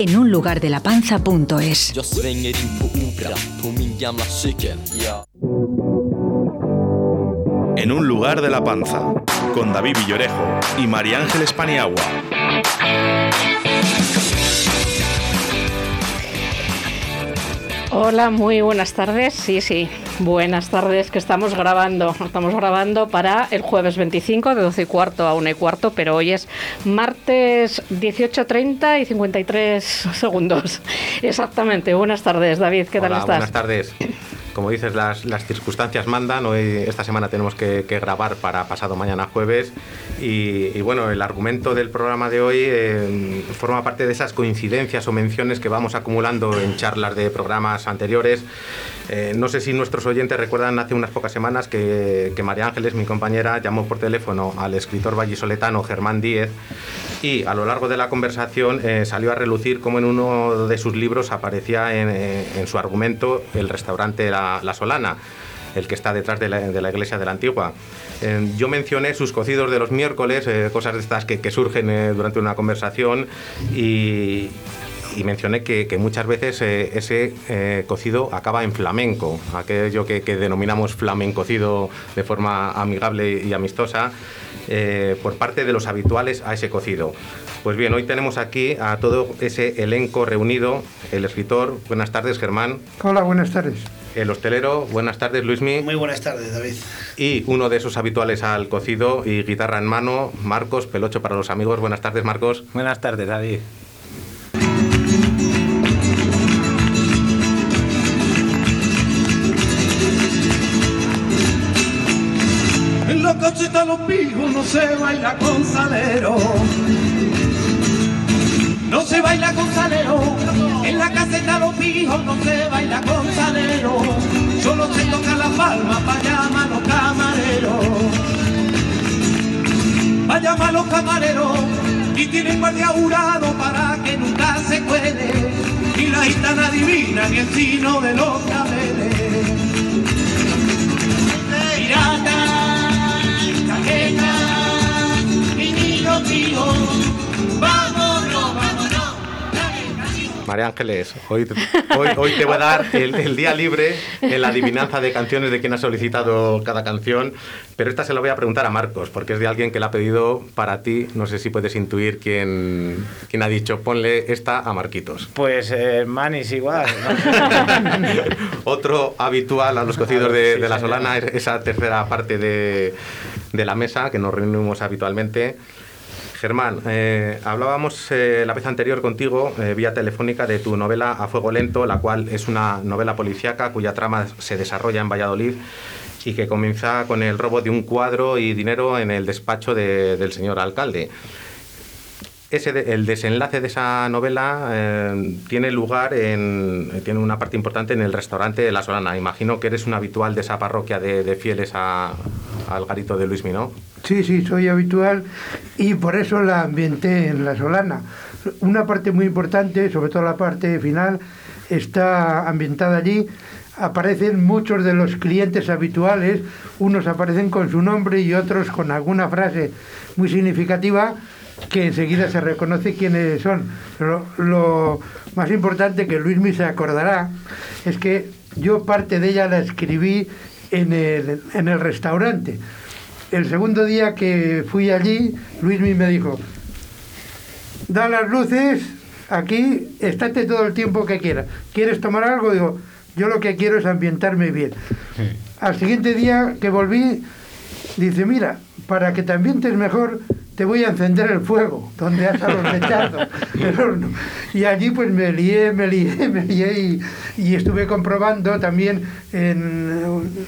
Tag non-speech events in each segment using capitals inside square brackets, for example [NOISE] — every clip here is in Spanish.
en un lugar de la panza.es. En un lugar de la panza, con David Villorejo y María Ángeles Paniagua. Hola, muy buenas tardes. Sí, sí, buenas tardes que estamos grabando. Estamos grabando para el jueves 25 de 12 y cuarto a 1 y cuarto, pero hoy es martes 18.30 y 53 segundos. Exactamente. Buenas tardes, David. ¿Qué tal estás? Buenas tardes. Como dices, las, las circunstancias mandan. Hoy, esta semana tenemos que, que grabar para pasado mañana jueves. Y, y bueno, el argumento del programa de hoy eh, forma parte de esas coincidencias o menciones que vamos acumulando en charlas de programas anteriores. Eh, no sé si nuestros oyentes recuerdan hace unas pocas semanas que, que María Ángeles, mi compañera, llamó por teléfono al escritor vallisoletano Germán Díez y a lo largo de la conversación eh, salió a relucir cómo en uno de sus libros aparecía en, eh, en su argumento el restaurante La, La Solana el que está detrás de la, iglesia de la Antigua. Eh, yo mencioné sus cocidos de los miércoles, eh, cosas de estas que, surgen eh, durante una conversación y, mencioné que, muchas veces ese cocido acaba en flamenco, aquello que, que denominamos flamencocido de forma amigable y amistosa, por parte de los habituales a ese cocido. Pues bien, hoy tenemos aquí a todo ese elenco reunido, el escritor, buenas tardes Germán, Hola, buenas tardes. El hostelero, buenas tardes Luismi, Muy buenas tardes, David. y uno de esos habituales al cocido y guitarra en mano, Marcos, pelocho para los amigos, buenas tardes Marcos. Buenas tardes, David. En los cochitos los pijos no se baila con salero. Pijos no se baila con salero. Solo se toca la palma para llamar los camareros. Para llamar los camareros. Y tienen guardia jurado para que nunca se cuele. Y la gitana divina ni el chino de los claveles. Pirata, chaqueta, mi niño tío, María Ángeles, hoy, hoy, hoy te voy a dar el, el día libre en la adivinanza de canciones de quien ha solicitado cada canción, pero esta se la voy a preguntar a Marcos, porque es de alguien que la ha pedido para ti. No sé si puedes intuir quién, quién ha dicho, ponle esta a Marquitos. Pues eh, Manis igual. ¿no? [LAUGHS] Otro habitual a los cocidos de, de la. Solana es esa tercera parte de, de la mesa que nos reunimos habitualmente. Germán, eh, hablábamos eh, la vez anterior contigo, eh, vía telefónica, de tu novela A Fuego Lento, la cual es una novela policíaca cuya trama se desarrolla en Valladolid y que comienza con el robo de un cuadro y dinero en el despacho de- del señor alcalde. El desenlace de esa novela tiene lugar en tiene una parte importante en el restaurante de La Solana. Imagino que eres un habitual de esa parroquia de, de fieles a- al garito de Luismi, ¿no? Sí, sí, soy habitual y por eso la ambienté en La Solana. Una parte muy importante, sobre todo la parte final, está ambientada allí. Aparecen muchos de los clientes habituales, unos aparecen con su nombre y otros con alguna frase muy significativa que enseguida se reconoce quiénes son. Pero lo más importante que Luismi se acordará es que yo parte de ella la escribí en el, en el restaurante. El segundo día que fui allí, Luismi me dijo, da las luces, aquí, estate todo el tiempo que quieras. ¿Quieres tomar algo? Digo, yo lo que quiero es ambientarme bien. Al siguiente día que volví, dice, mira, para que te ambientes mejor, te voy a encender el fuego, donde has a los lechazos, [LAUGHS] el horno. Y allí pues me lié, me lié, [LAUGHS] me lié y, y estuve comprobando también en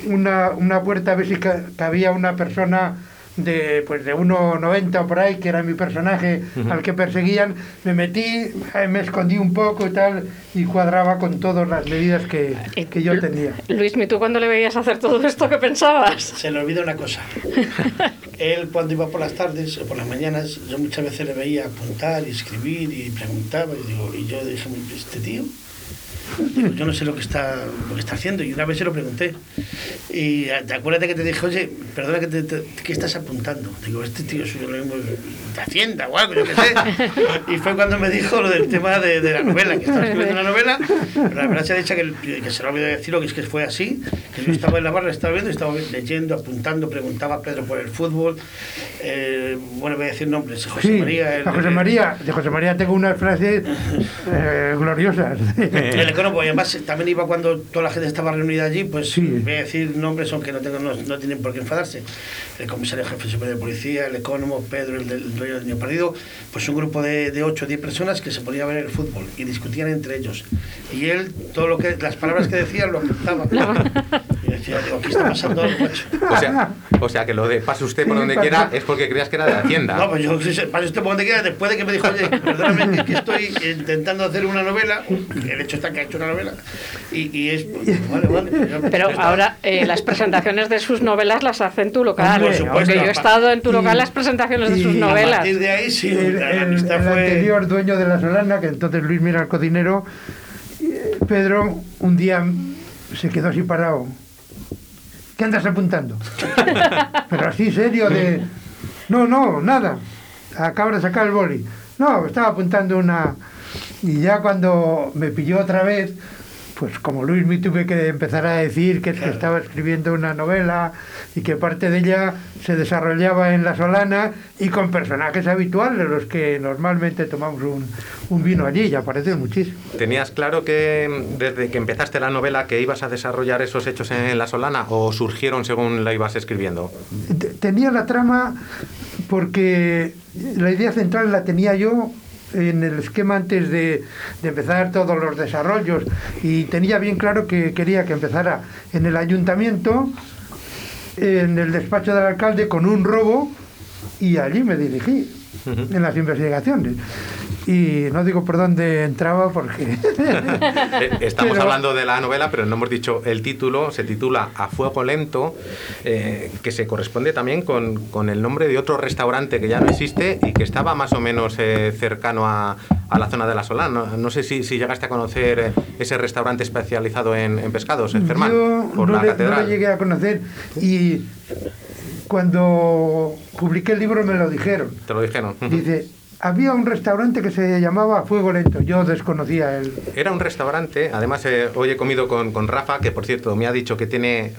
una, una puerta a ver si ca- cabía una persona de pues de 1,90 o por ahí, que era mi personaje al que perseguían, me metí, eh, me escondí un poco y tal, y cuadraba con todas las medidas que, que yo tenía. Luis, ¿y tú cuando le veías hacer todo esto qué pensabas? Se le olvida una cosa. [LAUGHS] Él cuando iba por las tardes o por las mañanas, yo muchas veces le veía apuntar y escribir y preguntaba y, digo, y yo dije, este tío Digo, yo no sé lo que está lo que está haciendo. Y una vez se lo pregunté. Y te acuérdate que te dije oye perdona que te, te- ¿qué estás apuntando? digo este tío es un- de Hacienda o algo yo qué sé y fue cuando me dijo lo del tema de, de la novela que estaba escribiendo una novela. Pero la verdad se ha dicho que, el- que se lo olvidó decirlo que es que fue así que yo estaba en la barra estaba viendo estaba leyendo apuntando preguntaba a Pedro por el fútbol. Eh, bueno voy a decir nombres. José Sí, María el- a José María, de José María tengo unas frases eh, gloriosas. [LAUGHS] El economo, y además también iba cuando toda la gente estaba reunida allí, pues Sí. voy a decir nombres aunque no, tengo, no, no tienen por qué enfadarse. El comisario jefe superior de policía, el economo, Pedro, el del dueño del niño perdido, pues un grupo de, de 8 o 10 personas que se ponían a ver el fútbol y discutían entre ellos. Y él, todo lo que, las palabras que decía lo apuntaba. Y [LAUGHS] [LAUGHS] decía, digo, aquí está pasando algo, macho. O sea, o sea que lo de pase usted por donde quiera es porque creías que era de Hacienda. No, pues yo, para usted por donde quiera, después de que me dijo, oye, perdóname, que, que estoy intentando hacer una novela, el hecho está que ha hecho una novela, y, y es, pues, vale, vale. pues Pero ahora eh, las presentaciones de sus novelas las hace en tu local. Porque por supuesto. yo he estado en tu Y- local las presentaciones de sus y- a novelas. partir de ahí, sí, el, la, la el- amistad el fue... anterior dueño de la Solana, que entonces Luis Mira el cocinero, eh, Pedro un día se quedó así parado. ¿Qué andas apuntando? [LAUGHS] Pero así serio de... No, no, nada. Acabo de sacar el boli. No, estaba apuntando una... Y ya cuando me pilló otra vez, pues como Luis me tuve que empezar a decir que, es que estaba escribiendo una novela y que parte de ella se desarrollaba en La Solana y con personajes habituales, los que normalmente tomamos un, un vino allí, y aparecen muchísimo. ¿Tenías claro que mm, desde que empezaste la novela que ibas a desarrollar esos hechos en La Solana o surgieron según la ibas escribiendo? Te- Tenía la trama porque la idea central la tenía yo en el esquema antes de, empezar todos los desarrollos y tenía bien claro que quería que empezara en el ayuntamiento, en el despacho del alcalde con un robo y allí me dirigí en las investigaciones. Y no digo por dónde entraba porque... [LAUGHS] Eh, Estamos Pero- hablando de la novela, pero no hemos dicho el título. Se titula A Fuego Lento, eh, que se corresponde también con, con el nombre de otro restaurante que ya no existe y que estaba más o menos eh, cercano a, a la zona de la Solana. No, no sé si, si llegaste a conocer ese restaurante especializado en, en pescados, en Germán, Yo por no la le, no le llegué a conocer y cuando publiqué el libro me lo dijeron. Te lo dijeron. Dice, había un restaurante que se llamaba Fuego Lento. Yo desconocía el... Era un restaurante, además eh, hoy he comido con, con Rafa, que por cierto me ha dicho que tiene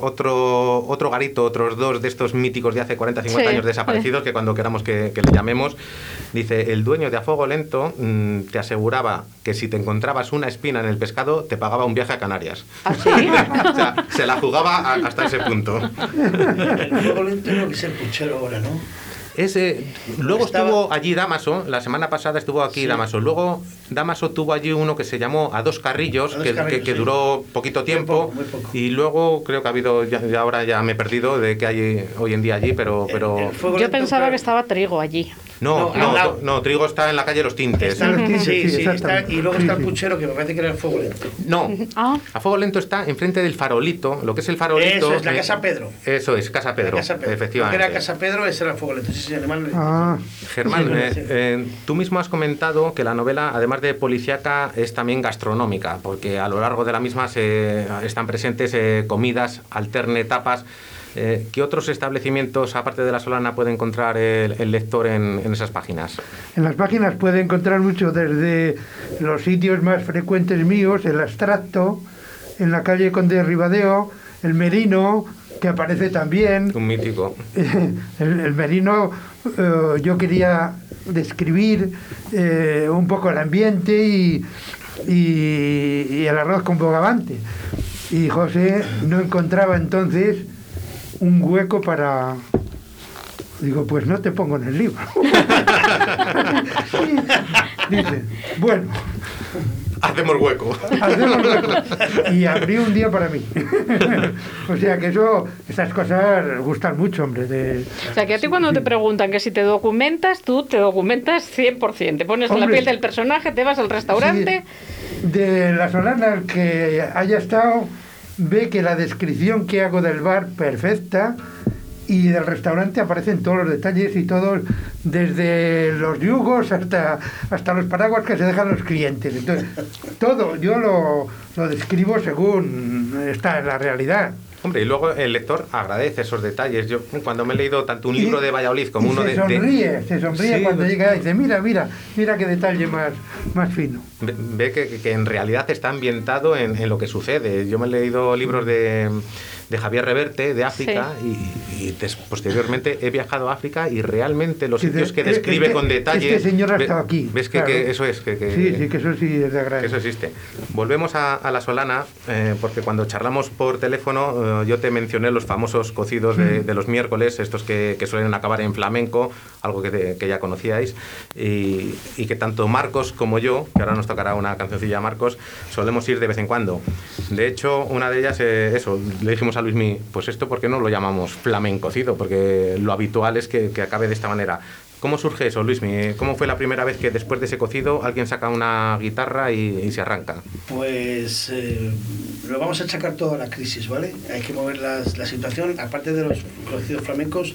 otro, otro garito, otros dos de estos míticos de hace 40, 50 Sí, años desaparecidos, que cuando queramos que, que le llamemos, dice, el dueño de A Fuego Lento mm, te aseguraba que si te encontrabas una espina en el pescado, te pagaba un viaje a Canarias. ¿Ah, sí? [LAUGHS] o sea, se la jugaba a- hasta ese punto. El fuego lento que es el puchero ahora, ¿no? Ese, luego Estaba- estuvo allí Damaso, la semana pasada estuvo aquí Sí. Damaso. Luego Damaso tuvo allí uno que se llamó A Dos Carrillos, A Dos que, Carrillos, que- que sí. duró poquito Muy tiempo. poco, muy poco. Y luego creo que ha habido, ya, ya ahora ya me he perdido de que hay hoy en día allí, pero... pero El- el fuego Yo pensaba que estaba trigo allí. No, No, no, no, Trigo está en la calle Los Tintes. Está, Los Tintes, sí, sí, sí, está, y luego está el puchero que me parece que era el fuego lento. No, Ah. A Fuego Lento está enfrente del farolito, lo que es el farolito... Eso es la Casa Pedro. Eso es, Casa Pedro, La Casa Pedro. efectivamente. Lo que era Casa Pedro, ese era el fuego lento. Sí, sí, animal. Ah, Germán, Sí, eh, sí. eh, tú mismo has comentado que la novela, además de policíaca, es también gastronómica, porque a lo largo de la misma se, están presentes eh, comidas, alterne tapas. Eh, ¿Qué otros establecimientos, aparte de la Solana, puede encontrar el, el lector en, en esas páginas? en las páginas puede encontrar mucho desde los sitios más frecuentes míos, el abstracto, en la calle Conde Ribadeo, el Merino, que aparece también. Un mítico. [LAUGHS] el, el merino, eh, yo quería describir eh, un poco el ambiente y, y- y el arroz con bogavante. Y José no encontraba entonces un hueco para... Digo, pues no te pongo en el libro. [LAUGHS] Y dice, bueno, Hacemos hueco. Hacemos hueco. Y abrí un día para mí. o sea que eso, estas cosas gustan mucho, hombre. De, O sea, que a ti cuando te preguntan que si te documentas, tú te documentas 100%. Te pones en la piel del personaje, te vas al restaurante de la Solana, el que haya estado, ve que la descripción que hago del bar perfecta y del restaurante aparecen todos los detalles y todos, desde los yugos hasta, hasta los paraguas que se dejan los clientes. Entonces, todo yo lo, lo describo según está en la realidad. Hombre, y luego el lector agradece esos detalles. Yo cuando me he leído tanto un libro de Valladolid como uno se de... sonríe, de- se sonríe Sí, cuando de- llega y dice, mira, mira, mira qué detalle más, más fino. Ve- Ve que, que- que en realidad está ambientado en, en lo que sucede. Yo me he leído libros de, de Javier Reverte, de África, y, y des- posteriormente he viajado a África y realmente los Sí, sitios de- que este- describe con detalle... este señor ha ve- estado aquí, Ves que, claro. que eso es, que, que- Sí, sí, que eso sí es de que agradecer. eso existe. Volvemos a, a la Solana, eh, porque cuando charlamos por teléfono, eh, yo te mencioné los famosos cocidos Mm. de, de los miércoles, estos que, que suelen acabar en flamenco, algo que, te- que ya conocíais, y, y que tanto Marcos como yo, que ahora nos tocará una cancioncilla a Marcos, solemos ir de vez en cuando. De hecho, una de ellas, eh, eso, le dijimos a Luismi, pues esto, ¿por qué no lo llamamos flamencocido? Porque lo habitual es que, que acabe de esta manera. ¿Cómo surge eso, Luismi? ¿Cómo fue la primera vez que después de ese cocido alguien saca una guitarra y, y se arranca? Pues eh, lo vamos a achacar toda la crisis, ¿vale? Hay que mover las- la situación. Aparte de los conocidos flamencos,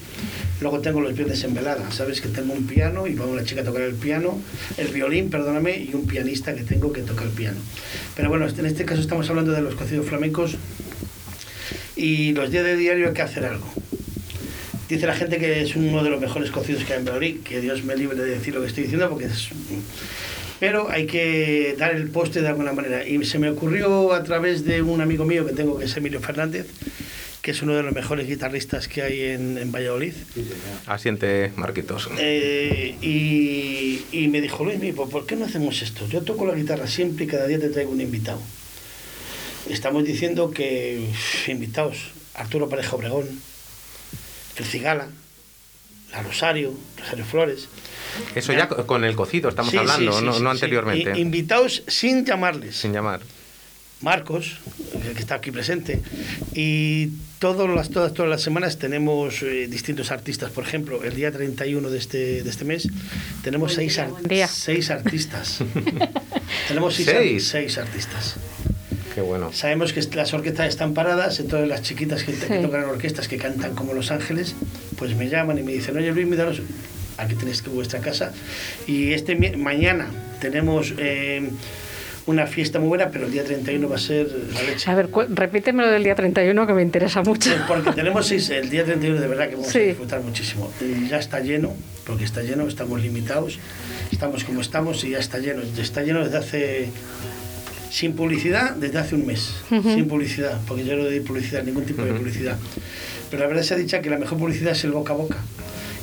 luego tengo los viernes en velada. Sabes que tengo un piano y va una chica a tocar el piano, el violín, perdóname, y un pianista que tengo que toca el piano. Pero bueno, en este caso estamos hablando de los cocidos flamencos y los días de diario hay que hacer algo. Dice la gente que es uno de los mejores cocidos que hay en Valladolid, que Dios me libre de decir lo que estoy diciendo porque es... Pero hay que dar el poste de alguna manera. Y se me ocurrió a través de un amigo mío que tengo, que es Emilio Fernández, que es uno de los mejores guitarristas que hay en, en Valladolid. Asiente Marquitos. Eh, y, y me dijo, Luis, ¿por qué no hacemos esto? Yo toco la guitarra siempre y cada día te traigo un invitado. Estamos diciendo que invitados, Arturo Pareja Obregón, el Cigala, la Rosario, Rosario Flores. Eso ya co- con el cocido estamos Sí, hablando, sí, no, sí, no sí. anteriormente. Invitados sin llamarles. Sin llamar. Marcos, que está aquí presente, y todas las, todas, todas las semanas tenemos eh, distintos artistas. Por ejemplo, el día 31 de este, de este mes tenemos Buen seis, día, ar- seis artistas. [LAUGHS] tenemos seis, Seis. seis artistas. Qué bueno. Sabemos que las orquestas están paradas, entonces las chiquitas que, que Sí. tocan en orquestas, que cantan como Los Ángeles, pues me llaman y me dicen, oye Luis, daros aquí tenéis que vuestra casa. Y este mañana tenemos eh, una fiesta muy buena, pero el día 31 va a ser la leche. A ver, repíteme lo del día 31 que me interesa mucho. Porque tenemos seis, el día 31 de verdad que vamos Sí. a disfrutar muchísimo. Y Ya está lleno, porque está lleno, estamos limitados, estamos como estamos y ya está lleno. Está lleno desde hace, sin publicidad, desde hace un mes. Sin publicidad, porque yo no doy publicidad, ningún tipo de publicidad. Pero la verdad se ha dicho que la mejor publicidad es el boca a boca.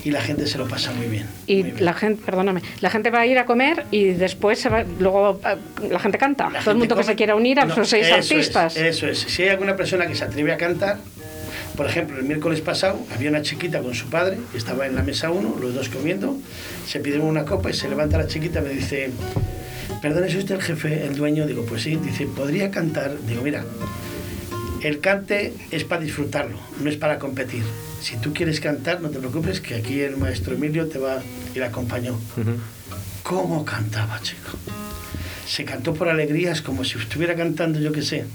Y la gente se lo pasa muy bien. Y muy bien. la gente, perdóname, la gente va a ir a comer y después se va, luego eh, la gente canta. La Todo el gente mundo que come- se quiera unir a No, esos seis eso artistas. Es, eso es. Si hay alguna persona que se atreve a cantar, por ejemplo, el miércoles pasado había una chiquita con su padre, que estaba en la mesa uno, los dos comiendo, se pidieron una copa y se levanta la chiquita y me dice, perdón, ¿es usted el jefe, el dueño? Digo, pues sí. Dice, ¿podría cantar? Digo, mira, el cante es para disfrutarlo, no es para competir. Si tú quieres cantar, no te preocupes, que aquí el maestro Emilio te va y la acompañó. ¿Cómo cantaba, chico? Se cantó por alegrías como si estuviera cantando, yo qué sé,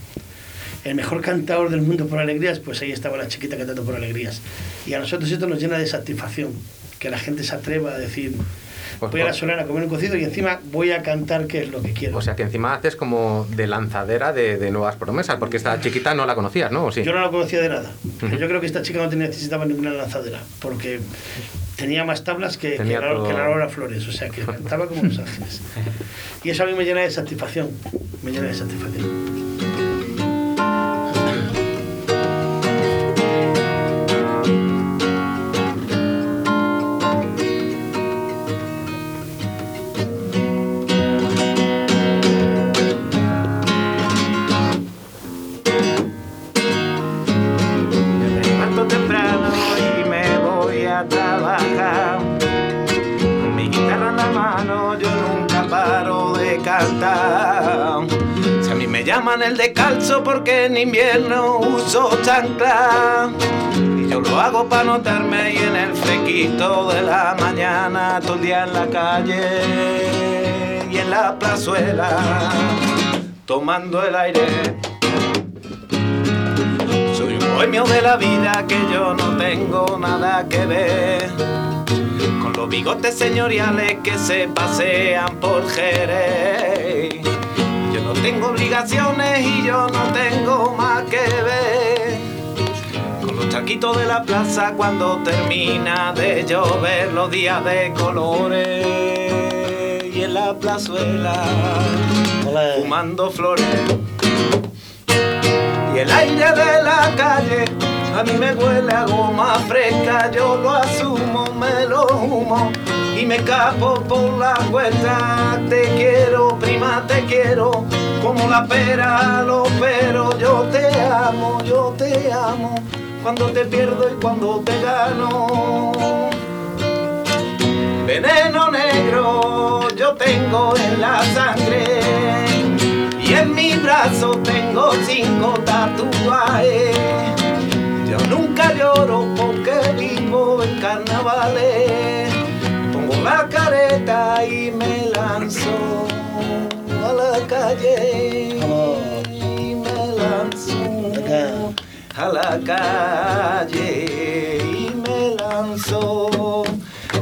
el mejor cantador del mundo por alegrías, pues ahí estaba la chiquita cantando por alegrías. Y a nosotros esto nos llena de satisfacción, que la gente se atreva a decir, Pues, voy a la solana a comer un cocido y encima voy a cantar qué es lo que quiero. O sea que encima haces como de lanzadera de, de nuevas promesas, porque esta chiquita no la conocías, ¿no? ¿O sí? Yo no la conocía de nada. Yo creo que esta chica no necesitaba ninguna lanzadera, porque tenía más tablas que, que, Tenía la, todo. que la Laura Flores, o sea, que cantaba como los ángeles. [LAUGHS] Y eso a mí me llena de satisfacción, me llena de satisfacción. El descalzo porque en invierno uso chancla. Y yo lo hago para notarme y en el fresquito de la mañana todo el día en la calle y en la plazuela. tomando el aire. Soy un bohemio de la vida que yo no tengo nada que ver con los bigotes señoriales que se pasean por Jerez. Tengo obligaciones y yo no tengo más que ver. Con los charquitos de la plaza cuando termina de llover los días de colores y en la plazuela fumando flores. Y el aire de la calle a mí me huele a goma fresca, yo lo asumo, me lo humo me escapo por la vuelta. Te quiero, prima, te quiero, como la pera lo pero yo te amo, yo te amo, cuando te pierdo y cuando te gano. Veneno negro yo tengo en la sangre y en mi brazo tengo cinco tatuajes. Yo nunca lloro porque vivo en carnavales. La careta y me lanzo a la calle. Y me lanzo a la calle. Y me lanzo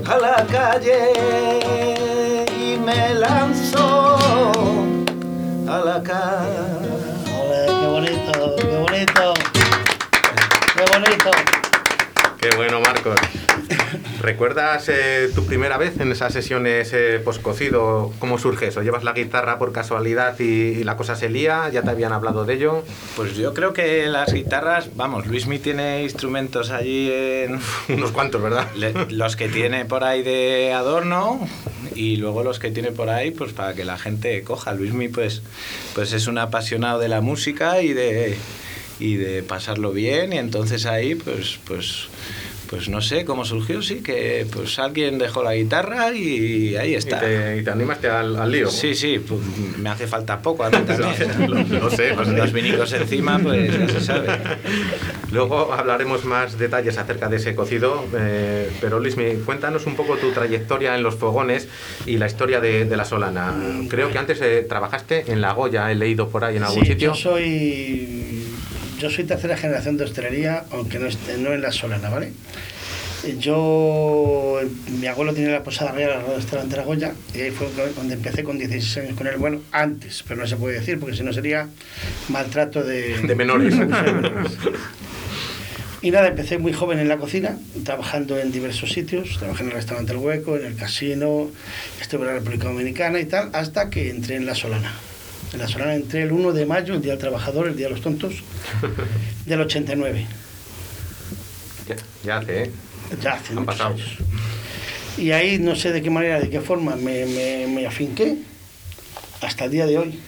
a la calle. Y me lanzo a la calle. Qué bonito, qué bonito. Qué bonito. Qué bueno, Marcos. ¿Recuerdas eh, tu primera vez en esas sesiones eh, poscocido? ¿Cómo surge eso? ¿Llevas la guitarra por casualidad y, y la cosa se lía? ¿Ya te habían hablado de ello? Pues yo creo que las guitarras, vamos, Luismi tiene instrumentos allí en [LAUGHS] Unos cuantos, ¿verdad? le- los que tiene por ahí de adorno y luego los que tiene por ahí pues para que la gente coja. Luismi pues pues es un apasionado de la música y de y de pasarlo bien y entonces ahí pues pues pues no sé cómo surgió, sí, que pues alguien dejó la guitarra y ahí Y está. te, y te animaste al, al lío. Sí, sí, pues me hace falta poco a mí [LAUGHS] también. lo, lo sé, pues [LAUGHS] los vinicos encima, pues ya se sabe. Luego hablaremos más detalles acerca de ese cocido, eh, pero Luismi, cuéntanos un poco tu trayectoria en los fogones y la historia de, de la Solana. Creo que antes eh, trabajaste en La Goya, he leído por ahí en algún Sí, sitio. Yo soy, yo soy tercera generación de hostelería, aunque no, esté- no en la Solana, ¿vale? Yo, mi abuelo tenía la posada real al restaurante La Goya, y ahí fue donde empecé con 16 años con él. Bueno, antes, pero no se puede decir, porque si no sería maltrato de, [LAUGHS] De menores. Y nada, empecé muy joven en la cocina, trabajando en diversos sitios. Trabajé en el restaurante El Hueco, en el casino, estuve en la República Dominicana y tal, hasta que entré en La Solana. En La Solana entré el 1 de mayo, el Día del Trabajador, el Día de los Tontos, [LAUGHS] del 89. ya, ya hace, ¿eh? Ya hace Han pasado. años. Y ahí no sé de qué manera, de qué forma me, me, me afinqué hasta el día de hoy.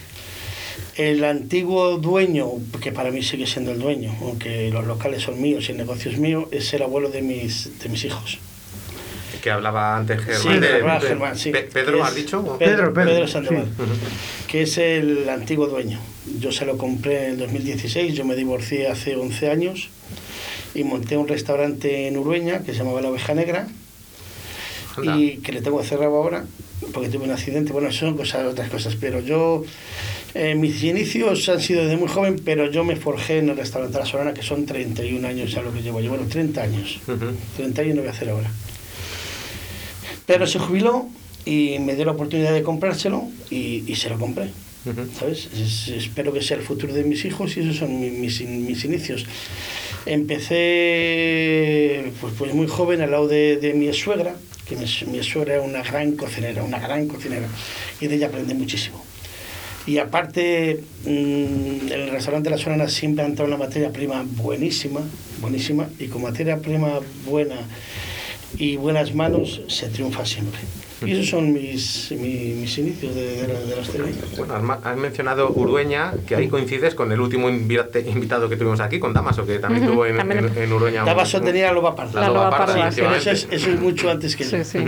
El antiguo dueño, que para mí sigue siendo el dueño, aunque los locales son míos y el negocio es mío, es el abuelo de mis, de mis hijos. Que hablaba antes Germán. Sí, de- hablaba de- Germán, sí. Pe- ¿Pedro has dicho? Pedro, Pedro, Pedro, Pedro, Sandoval, sí. que es el antiguo dueño. Yo se lo compré en el 2016, yo me divorcié hace 11 años y monté un restaurante en Urueña que se llamaba La Oveja Negra Anda. y que le tengo cerrado ahora porque tuve un accidente. Bueno, son cosas, otras cosas, pero yo, eh, mis inicios han sido desde muy joven, pero yo me forjé en el restaurante La Solana, que son 31 años ya lo que llevo yo, bueno, 30 años. Ujú. 31 voy a hacer ahora. Pero se jubiló y me dio la oportunidad de comprárselo y, y se lo compré. ¿Sabes? Es- espero que sea el futuro de mis hijos y esos son mi- mis, in- mis inicios. Empecé pues, pues muy joven al lado de, de mi suegra, que mi, mi suegra era una gran cocinera, una gran cocinera, y de ella aprendí muchísimo. Y aparte, mm, el restaurante La Solana siempre ha entrado una materia prima buenísima, buenísima, y con materia prima buena y buenas manos se triunfa siempre. Y esos son mis, mi- mis inicios de, de la, de la hostelería. Bueno, has, mencionado Urueña, que ahí coincides con el último invitado que tuvimos aquí, con Damaso, que también Ujú, tuvo en, también. en, en Urueña. Damaso un- tenía la loba parda. La loba parda, Pero efectivamente. eso es, eso es mucho antes que yo. Sí, sí.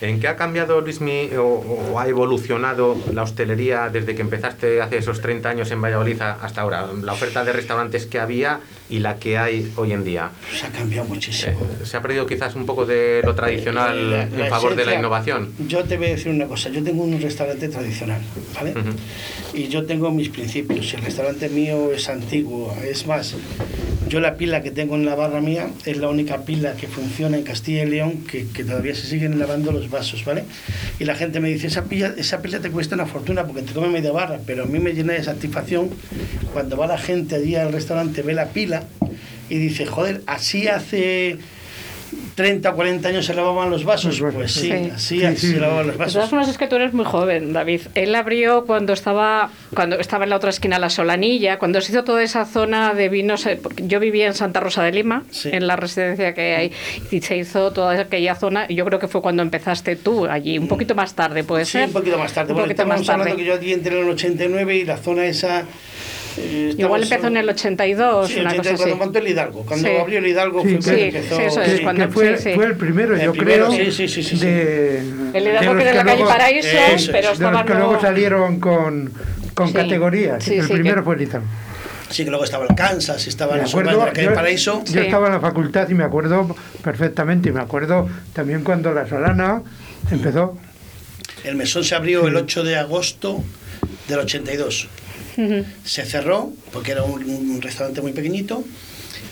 ¿En qué ha cambiado, Luismi, o, o ha evolucionado la hostelería desde que empezaste hace esos 30 años en Valladolid hasta ahora? La oferta de restaurantes que había y la que hay hoy en día? Se ha cambiado muchísimo. Eh, ¿Se ha perdido quizás un poco de lo tradicional La- en la favor de la esencia- innovación? Yo te voy a decir una cosa, yo tengo un restaurante tradicional, ¿vale? Ujú. Y yo tengo mis principios, el restaurante mío es antiguo, es más, yo la pila que tengo en la barra mía es la única pila que funciona en Castilla y León que, que todavía se siguen lavando los vasos, ¿vale? Y la gente me dice, esa pila, esa pila te cuesta una fortuna porque te come media barra, pero a mí me llena de satisfacción cuando va la gente allí al restaurante, ve la pila y dice, joder, así hace 30 o 40 años se lavaban los vasos. Pues sí, Sí. así, Sí, así sí. se lavaban los De todas vasos. formas es que tú eres muy joven, David. Él abrió cuando estaba cuando estaba en la otra esquina la Solanilla, cuando se hizo toda esa zona de vinos. eh, Yo vivía en Santa Rosa de Lima, Sí. en la residencia que hay, y se hizo toda aquella zona. Y yo creo que fue cuando empezaste tú allí, un poquito más tarde, puede Sí, ser. un poquito más tarde. Un Bueno, poquito más estamos hablando tarde. que yo allí entré en el 89 y la zona esa... eh, Igual empezó en el 82, Sí, una 80, cosa así. cuando montó el Hidalgo. Cuando Sí. abrió el Hidalgo Sí, fue cuando sí, empezó... sí, eso es, cuando- fue, sí, sí. fue el primero, El yo primero, creo, sí, sí, sí, sí, sí. de, El Hidalgo los que era la calle luego- Paraíso, eso es, pero de estaban los que luego salieron con, con Sí, categorías. sí, el sí, primero que- fue el Hidalgo. Sí, que luego estaba el Kansas, estaba Me la zona de acuerdo, la calle yo, Paraíso. yo Sí. estaba en la facultad y me acuerdo perfectamente. Y me acuerdo también cuando la Solana empezó. El mesón se abrió el 8 de agosto del 82. Se cerró porque era un, un restaurante muy pequeñito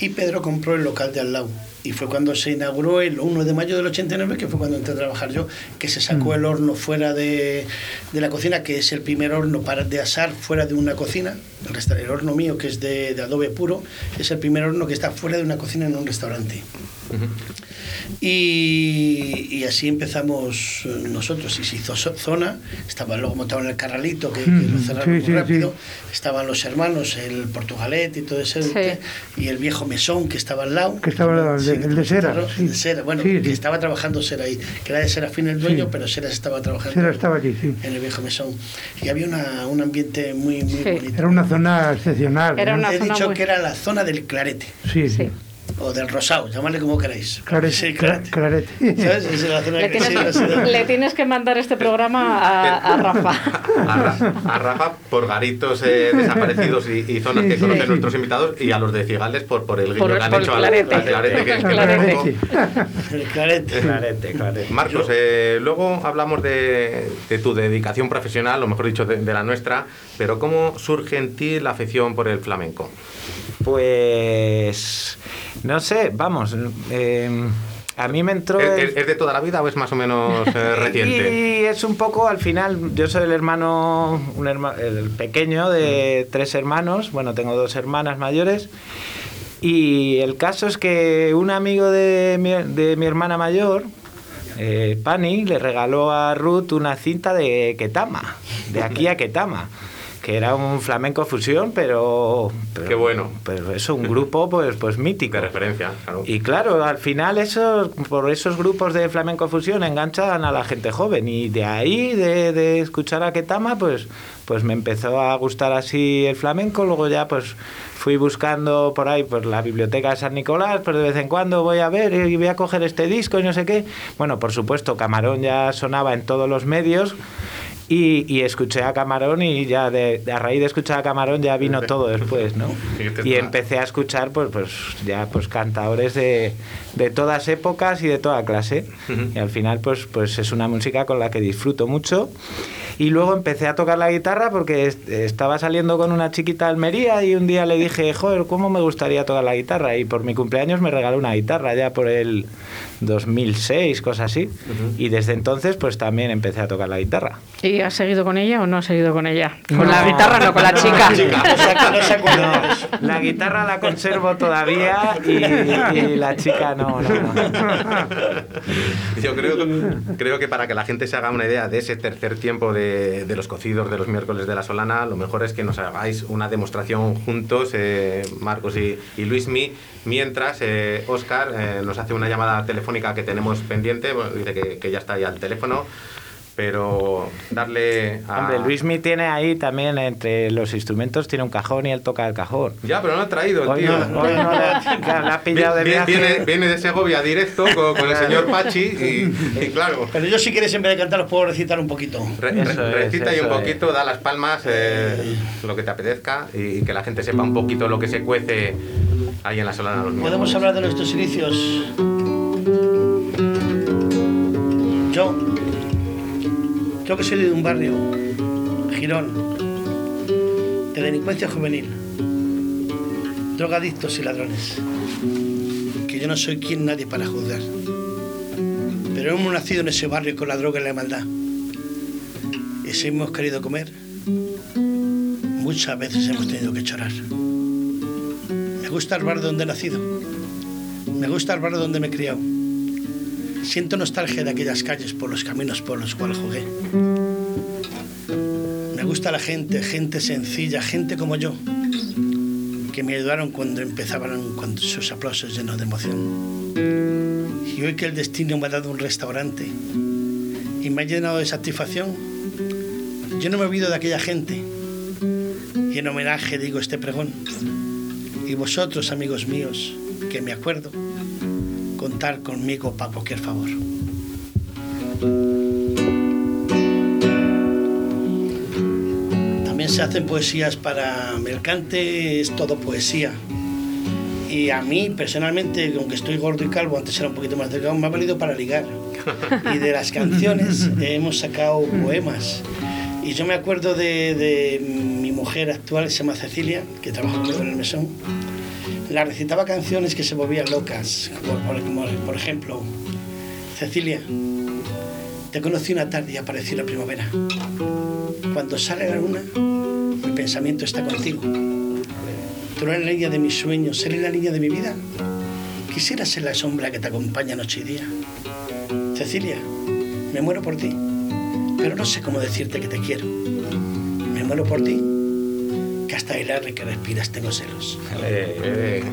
y Pedro compró el local de al lado. Y fue cuando se inauguró el 1 de mayo del 89, que fue cuando entré a trabajar yo, que se sacó el horno fuera de, de la cocina, que es el primer horno para de asar fuera de una cocina. El, resta- el horno mío, que es de, de adobe puro, es el primer horno que está fuera de una cocina en un restaurante. Y, y así empezamos eh, nosotros. Y se hizo zona, estaba luego montado en el carralito, que, que lo Mm, cerraron sí, muy sí, rápido. sí. Estaban los hermanos, el Portugalet y todo ese. Sí. Y el viejo mesón que estaba al lado. Que estaba al lado, el el de Sera, el de Sera, bueno, Sí, que estaba trabajando Sera ahí. Que era de Serafín el dueño, Sí. pero Sera estaba trabajando Sera estaba allí, sí. en el viejo mesón. Y había una, un ambiente muy, muy Sí. bonito. Era una zona excepcional. Era ¿eh? una He zona dicho muy- que era la zona del clarete. Sí, Sí. O del rosado, llamadle como queráis. Clarete, Sí, cla- clarete. clarete. ¿Sabes? Es la zona Le que- tienes, sí, la zona- le tienes que mandar este programa a, a Rafa. [LAUGHS] A, Ra- a Rafa por garitos eh, [LAUGHS] desaparecidos y, y zonas Sí, que sí, conocen sí. nuestros invitados y a los de Cigales por, por el guiño que han hecho al- Clarete. al clarete. que- que- Clarete. El clarete. [LAUGHS] Clarete, clarete. Marcos, eh, luego hablamos de, de tu dedicación profesional, o mejor dicho, de, de la nuestra, pero ¿cómo surge en ti la afición por el flamenco? Pues no sé, vamos. eh, a mí me entró. ¿Es, el- es- es de toda la vida o es más o menos eh, [LAUGHS] reciente? Y es un poco al final, yo soy el hermano, un herma- el pequeño de tres hermanos, bueno, tengo dos hermanas mayores. Y el caso es que un amigo de mi, de mi hermana mayor, eh, Pani, le regaló a Ruth una cinta de Ketama, de aquí a Ketama, que era un flamenco fusión, pero, pero Qué bueno. Pero eso, un grupo pues, pues mítico. De referencia, claro. Y claro, al final eso, por esos grupos de flamenco fusión enganchan a la gente joven y de ahí, de, de escuchar a Ketama, pues, pues me empezó a gustar así el flamenco, luego ya pues fui buscando por ahí pues la biblioteca de San Nicolás, pues de vez en cuando voy a ver y voy a coger este disco y no sé qué. Bueno, por supuesto, Camarón ya sonaba en todos los medios. Y, y escuché a Camarón y ya de, de- a raíz de escuchar a Camarón ya vino todo después, ¿no? Sí, te Y empecé a escuchar pues, pues ya pues cantadores de, de todas épocas y de toda clase. Y al final pues, pues es una música con la que disfruto mucho. Y luego empecé a tocar la guitarra porque est- estaba saliendo con una chiquita de Almería y un día le dije, joder, ¿cómo me gustaría tocar la guitarra? Y por mi cumpleaños me regaló una guitarra ya por el 2006, cosas así. Y desde entonces pues también empecé a tocar la guitarra. ¿Y has seguido con ella o no has seguido con ella? Con No. la guitarra, no, con la chica. No. La guitarra la conservo todavía y, y la chica no, no, no. Yo creo, creo que para que la gente se haga una idea de ese tercer tiempo de, de los cocidos de los miércoles de la Solana, lo mejor es que nos hagáis una demostración juntos, eh, Marcos y, y Luismi, mientras eh, Oscar eh, nos hace una llamada telefónica que tenemos pendiente, dice que, que ya está ahí al teléfono, pero darle a... Hombre, Luismi tiene ahí también entre los instrumentos tiene un cajón y él toca el cajón. Ya, pero no ha traído el Hoy tío. no, hoy no le, ha- claro, le ha pillado de viaje. viene, viene de Segovia directo con, con el señor Pachi y, y [LAUGHS] claro, Pero yo si quieres en vez de cantar os puedo recitar un poquito. Re- re- Eso es, recita y un es. poquito, da las palmas, eh, lo que te apetezca y que la gente sepa un poquito lo que se cuece ahí en la Solana. Los Podemos hablar de nuestros inicios. Yo creo que soy de un barrio, Girón, de delincuencia juvenil, drogadictos y ladrones. Que yo no soy quien nadie para juzgar. Pero hemos nacido en ese barrio con la droga y la maldad. Y si hemos querido comer, muchas veces hemos tenido que chorar. Me gusta el barrio donde he nacido. Me gusta el barrio donde me he criado. Siento nostalgia de aquellas calles por los caminos por los cuales jugué. Me gusta la gente, gente sencilla, gente como yo, que me ayudaron cuando empezaban con sus aplausos llenos de emoción. Y hoy que el destino me ha dado un restaurante y me ha llenado de satisfacción, yo no me olvido de aquella gente. Y en homenaje digo este pregón. Y vosotros, amigos míos, que me acuerdo, contar conmigo para cualquier favor. También se hacen poesías para Mercante, es todo poesía. Y a mí, personalmente, aunque estoy gordo y calvo, antes era un poquito más delgado, me ha valido para ligar. [LAUGHS] Y de las canciones hemos sacado poemas. Y yo me acuerdo de, de mi mujer actual, se llama Cecilia, que trabaja conmigo en el mesón. La recitaba canciones que se volvían locas, por- por ejemplo, Cecilia, te conocí una tarde y apareció la primavera. Cuando sale la luna, mi pensamiento está contigo. Tú eres la línea de mis sueños, eres la línea de mi vida. Quisiera ser la sombra que te acompaña noche y día. Cecilia, me muero por ti, pero no sé cómo decirte que te quiero. Me muero por ti, hasta el aire que respiras tengo celos. Eh, eh,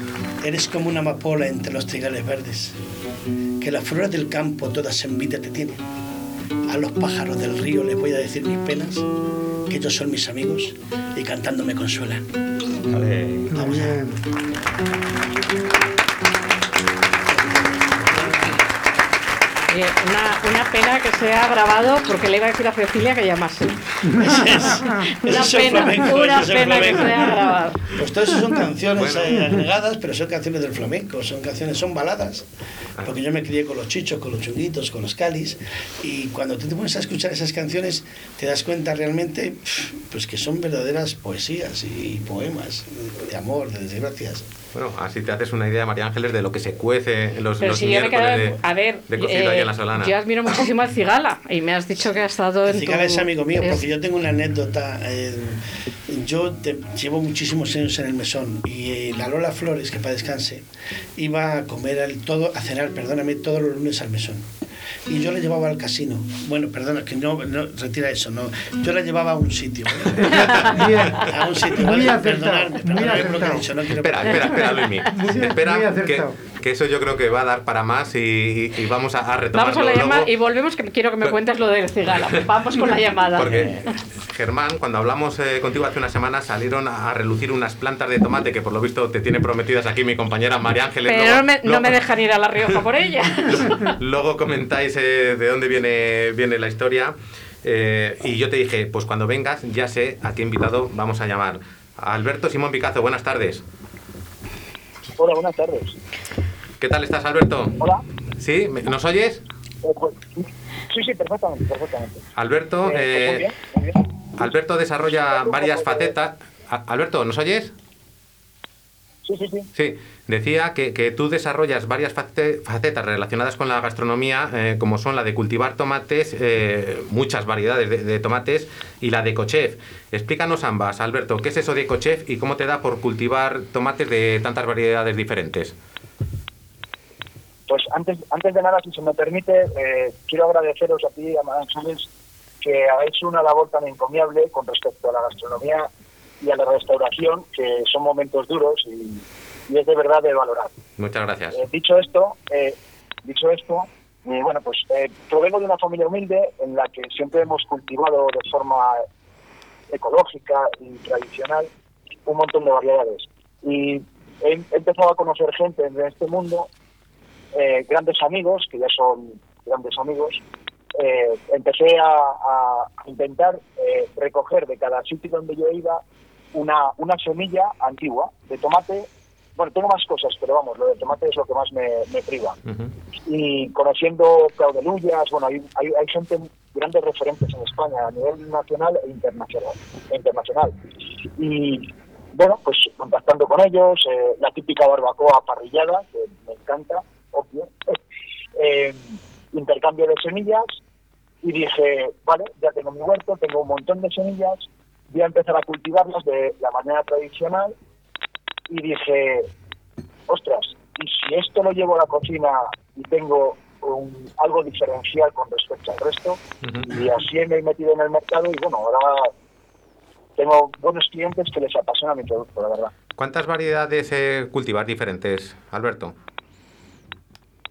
Eres como una amapola entre los trigales verdes, que las flores del campo todas envidia te tienen. A los pájaros del río les voy a decir mis penas, que ellos son mis amigos y cantando me consuelan. eh. Eh, una, una pena que sea grabado porque le iba a decir a Cecilia que llamase. [LAUGHS] Una Ese es el pena, flamenco, una ese es el pena que flamenco. sea grabado. Pues todo eso son canciones Bueno. eh, agregadas, pero son canciones del flamenco, son canciones, son baladas. Porque yo me crié con los chichos, con los chunguitos, con los calis, y cuando tú te pones a escuchar esas canciones, te das cuenta realmente pues que son verdaderas poesías y poemas de amor, de desgracias. Bueno, así te haces una idea, María Ángeles, de lo que se cuece en los, Pero los si yo me miércoles quedo, de, a ver, de cocido ahí en la Solana. yo admiro muchísimo al Cigala y me has dicho que ha estado en Cigala tu- es amigo mío, es- porque yo tengo una anécdota. eh, yo te- llevo muchísimos años en el mesón y eh, la Lola Flores, que para descanse, iba a comer al todo, a cenar, perdóname, todos los lunes al mesón. Y yo la llevaba al casino. Bueno, perdona, que no, no retira eso, no. Yo la llevaba a un sitio. [LAUGHS] Bien. A un sitio. Muy ¿vale? acertado, Perdonadme, muy perdonadme por lo que he dicho, no quiero Espera, espera, espera. Muy- espera, muy que. Que eso yo creo que va a dar para más y, y- y vamos a, a retomarlo Vamos a la llamada y volvemos que quiero que me cuentes lo del Cigala. Vamos con la llamada. Porque, Germán, cuando hablamos eh, contigo hace una semana, salieron a, relucir unas plantas de tomate que por lo visto te tiene prometidas aquí mi compañera María Ángeles. Pero Luego- no me, no luego- me dejan ir a La Rioja por ella. [LAUGHS] Luego comentáis eh, de dónde viene, viene la historia. eh, y yo te dije, pues cuando vengas, ya sé a qué invitado vamos a llamar. Alberto Simón Picazo, buenas tardes. Hola, buenas tardes. ¿Qué tal estás, Alberto? Hola. ¿Sí? ¿Me- ¿Nos oyes? Eh, pues, sí, sí, perfectamente, perfectamente. Alberto, Eh, pues eh, muy bien, muy bien. Alberto desarrolla varias facetas. Alberto, ¿nos oyes? Sí, sí, sí. Sí, decía que, que tú desarrollas varias face- facetas relacionadas con la gastronomía, eh, como son la de cultivar tomates, eh, muchas variedades de, de tomates, y la de ecochef. Explícanos ambas, Alberto, ¿qué es eso de ecochef y cómo te da por cultivar tomates de tantas variedades diferentes? Pues antes, antes de nada, si se me permite, eh, quiero agradeceros a ti, a Madame Ángeles, que habéis hecho una labor tan encomiable con respecto a la gastronomía y a la restauración, que son momentos duros y, y es de verdad de valorar. Muchas gracias. Eh, dicho esto, eh, dicho esto, eh, bueno, pues eh, provengo de una familia humilde en la que siempre hemos cultivado de forma ecológica y tradicional un montón de variedades. Y he, he empezado a conocer gente en este mundo, eh, grandes amigos, que ya son grandes amigos. Eh, empecé a, a intentar eh, recoger de cada sitio donde yo iba una, una semilla antigua de tomate bueno, tengo más cosas, pero vamos, lo del tomate es lo que más me, me priva. Y conociendo Claudeluyas, bueno, hay, hay, hay gente, grandes referentes en España a nivel nacional e internacional. e internacional. Y bueno, pues contactando con ellos, eh, la típica barbacoa parrillada, que me encanta, obvio, eh, intercambio de semillas, y dije, vale, ya tengo mi huerto, tengo un montón de semillas, voy a empezar a cultivarlas de la manera tradicional, y dije, ostras, y si esto lo llevo a la cocina y tengo un- algo diferencial con respecto al resto, y así me he metido en el mercado, y bueno, ahora tengo buenos clientes que les apasiona mi producto, la verdad. ¿Cuántas variedades eh, cultivas diferentes, Alberto?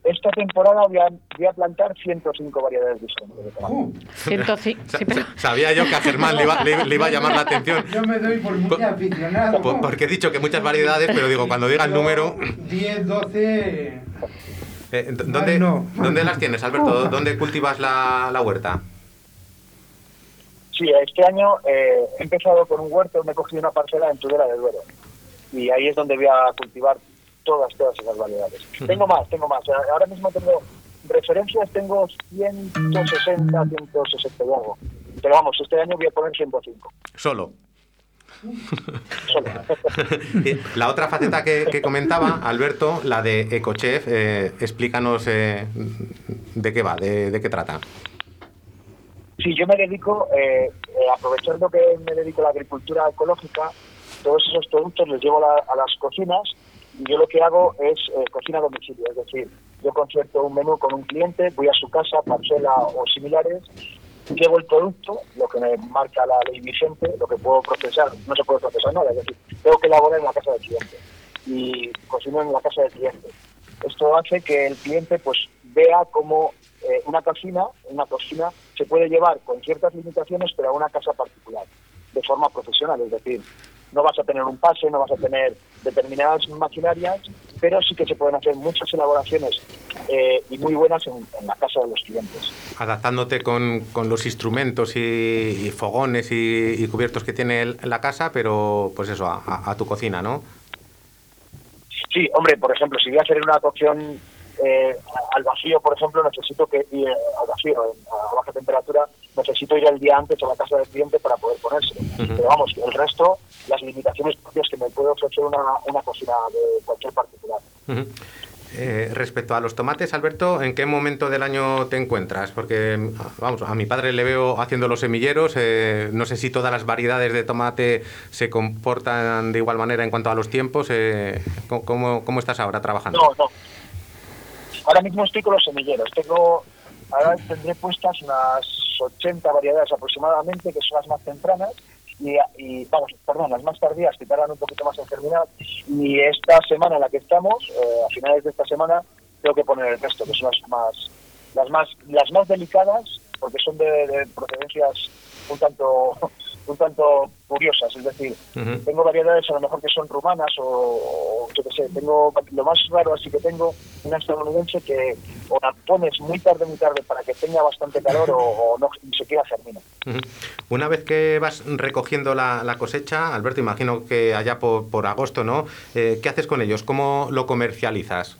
Esta temporada voy a, voy a plantar 105 variedades diferentes de tomate. 105, sí, pero- Sabía yo que a Germán le iba, le- le iba a llamar la atención. Yo me doy por muy aficionado. po- Porque he dicho que muchas variedades, pero digo, cuando diga el número... 10, 12. eh, ¿dónde, no. ¿Dónde las tienes, Alberto? ¿Dónde cultivas la, la huerta? Sí, este año eh, he empezado con un huerto, me he cogido una parcela en Tudela del Duero. Y ahí es donde voy a cultivar todas, todas esas variedades. Tengo más, tengo más. Ahora mismo tengo referencias, tengo 160, 160 y algo. Pero vamos, este año voy a poner 105. Solo. [LAUGHS] La otra faceta que, que comentaba, Alberto, la de Ecochef, eh, explícanos eh, de qué va, de, de qué trata. Sí, yo me dedico, eh, eh, aprovechando que me dedico a la agricultura ecológica, todos esos productos los llevo a, la- a las cocinas yo lo que hago es eh, cocina a domicilio, es decir, yo concierto un menú con un cliente, voy a su casa, parcela o similares, llevo el producto, lo que me marca la ley vigente, lo que puedo procesar, no se puede procesar nada, es decir, tengo que elaborar en la casa del cliente y cocino en la casa del cliente. Esto hace que el cliente pues vea cómo eh, una cocina, una cocina se puede llevar con ciertas limitaciones, pero a una casa particular, de forma profesional, es decir, no vas a tener un pase, no vas a tener determinadas maquinarias, pero sí que se pueden hacer muchas elaboraciones eh, y muy buenas en, en la casa de los clientes. Adaptándote con, con los instrumentos y, y fogones y, y cubiertos que tiene el- la casa, pero pues eso, a, tu cocina, ¿no? Sí, hombre, por ejemplo, si voy a hacer una cocción eh, al vacío, por ejemplo, necesito que ir al vacío, a baja temperatura, necesito ir el día antes a la casa del cliente para poder ponérselo. Ujú. Pero vamos, el resto, las limitaciones propias que me puede ofrecer una, una cocina de cualquier particular. Eh, respecto a los tomates, Alberto, ¿en qué momento del año te encuentras? Porque, vamos, a mi padre le veo haciendo los semilleros. eh, no sé si todas las variedades de tomate se comportan de igual manera en cuanto a los tiempos. eh, ¿cómo- ¿cómo, ¿Cómo estás ahora trabajando? No, no. Ahora mismo estoy con los semilleros. Tengo, ahora tendré puestas unas 80 variedades aproximadamente, que son las más tempranas, y, y, vamos, perdón, las más tardías, que tardan un poquito más en germinar. Y esta semana en la que estamos, eh, a finales de esta semana, tengo que poner el resto, que son las más, las más, las más delicadas, porque son de, de procedencias un tanto, [LAUGHS] un tanto curiosas, es decir, tengo variedades a lo mejor que son rumanas o, o yo qué sé, tengo lo más raro así que tengo una estadounidense que o la pones muy tarde muy tarde para que tenga bastante calor o, o no ni siquiera germina. Una vez que vas recogiendo la, la cosecha, Alberto, imagino que allá por, por agosto, ¿no? Eh, ¿Qué haces con ellos? ¿Cómo lo comercializas?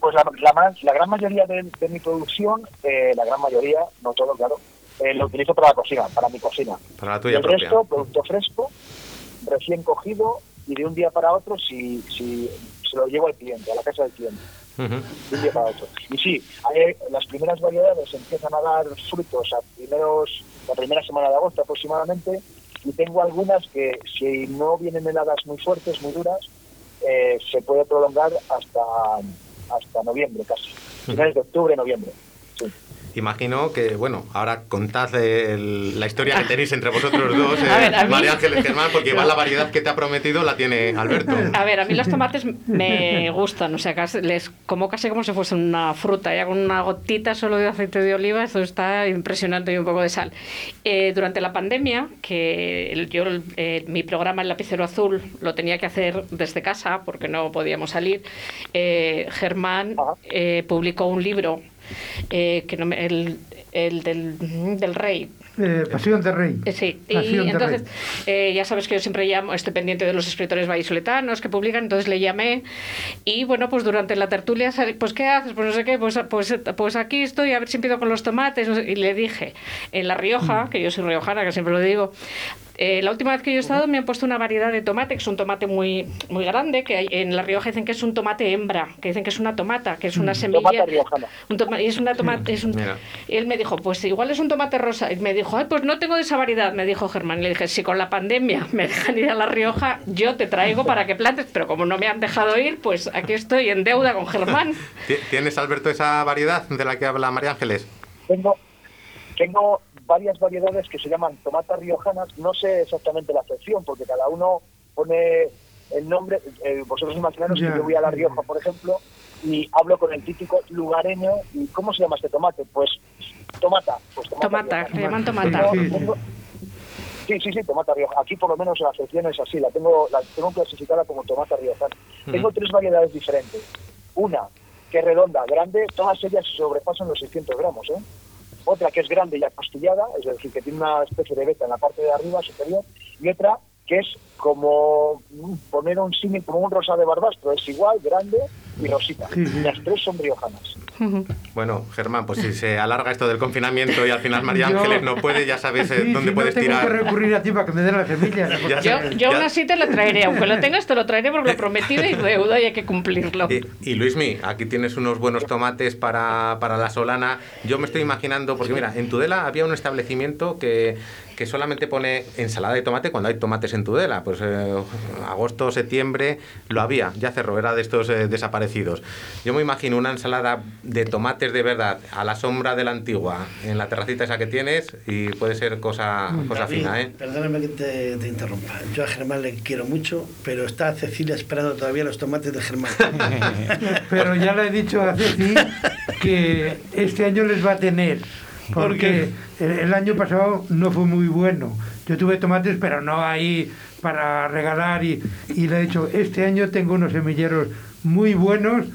Pues la, la, la gran mayoría de, de mi producción, eh, la gran mayoría, no todo claro, eh, lo utilizo para la cocina, para mi cocina. Para la tuya el propia. resto, producto fresco, recién cogido y de un día para otro si, si se lo llevo al cliente, a la casa del cliente. Ujú. de un día para otro. Y sí, hay- las primeras variedades empiezan a dar frutos a primeros, la primera semana de agosto aproximadamente, y tengo algunas que si no vienen heladas muy fuertes, muy duras, eh, se puede prolongar hasta, hasta noviembre casi, finales de octubre, noviembre. Sí. Imagino que, bueno, ahora contad el- la historia que tenéis entre vosotros [LAUGHS] dos, eh, ver, mí- María Ángeles Germán, porque igual la variedad que te ha prometido la tiene Alberto. A ver, a mí los tomates me gustan, o sea, casi- les como casi como si fuese una fruta, ya con una gotita solo de aceite de oliva, eso está impresionante y un poco de sal. Eh, durante la pandemia, que el- yo eh, mi programa El Lapicero Azul lo tenía que hacer desde casa porque no podíamos salir, eh, Germán eh, publicó un libro eh, que no me- el, el del, del rey Eh, Pasión de Rey. Eh, Sí, y Pasión entonces eh, ya sabes que yo siempre llamo, estoy pendiente de los escritores vallisoletanos que publican, entonces le llamé y bueno, pues durante la tertulia, pues ¿qué haces? Pues no sé qué, pues, pues, pues aquí estoy, a ver si empiezo con los tomates, y le dije, en La Mm. Rioja, que yo soy riojana, que siempre lo digo, eh, la última vez que yo he estado me han puesto una variedad de tomate, que es un tomate muy, muy grande, que hay, en La Rioja dicen que es un tomate hembra, que dicen que es una tomata, que es una semilla. Tomata riojana. Un toma- y es una tomate, es un, y él me dijo, pues igual es un tomate rosa. Y me dijo, ay, pues no tengo de esa variedad, me dijo Germán. Y le dije, si con la pandemia [LAUGHS] me dejan ir a La Rioja, yo te traigo para que plantes. Pero como no me han dejado ir, pues aquí estoy en deuda con Germán. [LAUGHS] Ti- ¿Tienes, Alberto, esa variedad de la que habla María Ángeles? Tengo, tengo varias variedades que se llaman tomatas riojanas. No sé exactamente la acepción, porque cada uno pone el nombre. Eh, vosotros imaginaros que yo voy a La Rioja, por ejemplo, y hablo con el típico lugareño. ¿Y cómo se llama este tomate? Pues tomata. Pues tomata, Tomata, le llaman Sí, tomata. sí, sí. Tengo- Sí, sí, sí, tomata riojana. Aquí por lo menos la acepción es así, la tengo, la tengo clasificada como tomata riojana. Tengo tres variedades diferentes. Una que es redonda, grande, todas ellas sobrepasan los 600 gramos. ¿eh? Otra que es grande y apastillada, es decir, que tiene una especie de veta en la parte de arriba superior. Y otra que es como poner un símil, como un rosa de barbastro, es igual, grande y rosita. Las tres son riojanas. [LAUGHS] Bueno, Germán, pues si se alarga esto del confinamiento y al final María [LAUGHS] Yo- Ángeles no puede, ya sabes eh, Sí, dónde sí, puedes no tengo tirar. que recurrir a ti para que me den las semillas. Yo, yo ya- aún así te lo traeré, aunque lo tengas, te lo traeré porque lo prometí y deuda y hay que cumplirlo. Y, y Luismi, aquí tienes unos buenos tomates para, para la solana. Yo me estoy imaginando, porque mira, en Tudela había un establecimiento que, que solamente pone ensalada de tomate cuando hay tomates en Tudela. Pues eh, agosto, septiembre lo había, ya cerró, era de estos eh, desaparecidos. Yo me imagino una ensalada de tomates de verdad a la sombra de la antigua, en la terracita esa que tienes, y puede ser cosa, cosa David, fina, ¿eh? Perdóname que te, te interrumpa. Yo a Germán le quiero mucho, pero está Cecilia esperando todavía los tomates de Germán. [LAUGHS] Pero ya le he dicho a Ceci que este año les va a tener. Porque el, el año pasado no fue muy bueno. Yo tuve tomates, pero no ahí para regalar. Y, y le he dicho, este año tengo unos semilleros muy buenos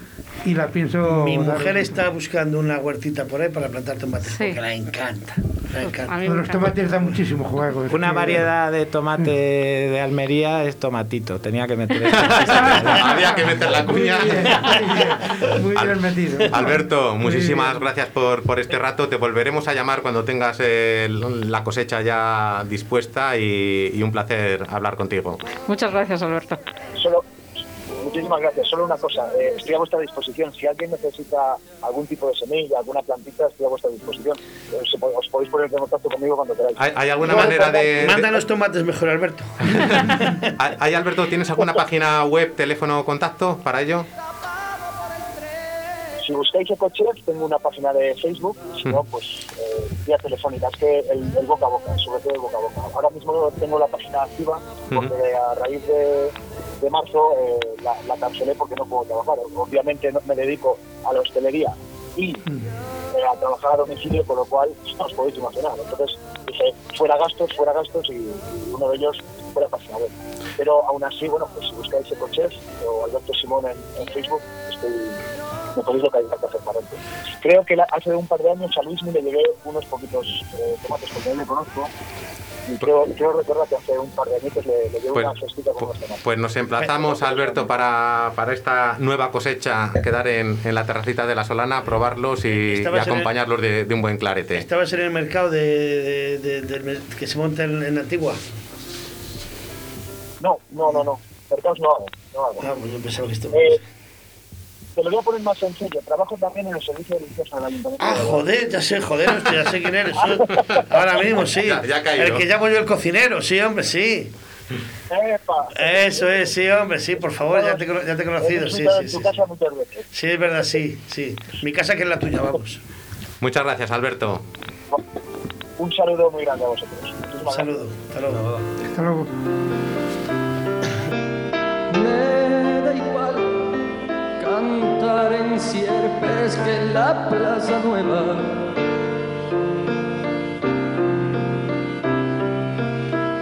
y la pienso... Mi dar- mujer está buscando una huertita por ahí para plantar tomates, Sí. porque la encanta. Me los tomates da muchísimo juego. Una que- variedad de tomate de Almería es tomatito. Tenía que meter [LAUGHS] eso. Había que meter la Muy cuña. bien, muy bien, muy bien metido. Alberto, muchísimas gracias por, por este rato. Te volveremos a llamar cuando tengas eh, la cosecha ya dispuesta y, y un placer hablar contigo. Muchas gracias, Alberto. Solo, muchísimas gracias. Solo una cosa, eh, estoy a vuestra disposición. Si alguien necesita algún tipo de semilla, alguna plantita, estoy a vuestra disposición. Eh, po- os podéis poner en contacto conmigo cuando queráis. ¿Hay, hay alguna No, manera de, de- Manda los tomates mejor, Alberto. [LAUGHS] ¿Hay, Alberto, tienes alguna página web, teléfono, contacto para ello? Si buscáis Ecochef, tengo una página de Facebook, si no, pues eh, vía telefónica. Es que el, el boca a boca, sobre todo el boca a boca. Ahora mismo tengo la página activa porque a raíz de, de marzo eh, la, la cancelé porque no puedo trabajar. Obviamente no me dedico a la hostelería y eh, a trabajar a domicilio, con lo cual [LAUGHS] pues, os podéis imaginar. Entonces dije, fuera gastos, fuera gastos y, y uno de ellos fuera página web. Pero aún así, bueno, pues si buscáis Ecochef o Alberto Simón en, en Facebook, estoy me podéis localizar perfectamente. Creo que la- hace un par de años a Luis me le llevé unos poquitos eh, tomates, porque él le conozco. Y creo, creo recordar que hace un par de años le, le llevé Pues, una cestita con unos tomates. Pues nos emplazamos, Alberto, para, para esta nueva cosecha, quedar en, en la terracita de la Solana, probarlos y, y en el- acompañarlos de, de un buen clarete. Estabas en el mercado de, de- que se monta en, en Antigua. No, no, no, no. Mercados no hago. No hago. Ah, pues yo pensaba que esto... Eh, te lo voy a poner más sencillo. Trabajo también en el servicio de limpieza del ayuntamiento. Ah, joder, ya sé, joder, hostia, ya sé quién eres. Ahora mismo, sí. Ya- ya ha caído. el que llamo yo el cocinero, sí, hombre, sí. Epa. Eso es, sí, hombre, sí, por favor, ya te, cono- ya te he conocido, sí, sí, sí. tu casa muchas veces. Sí, es verdad, sí, sí. Mi casa que es la tuya, vamos. Muchas gracias, Alberto. Un saludo muy grande a vosotros. Un saludo, hasta luego. Hasta luego. Me da igual cantar en Sierpes que la Plaza Nueva.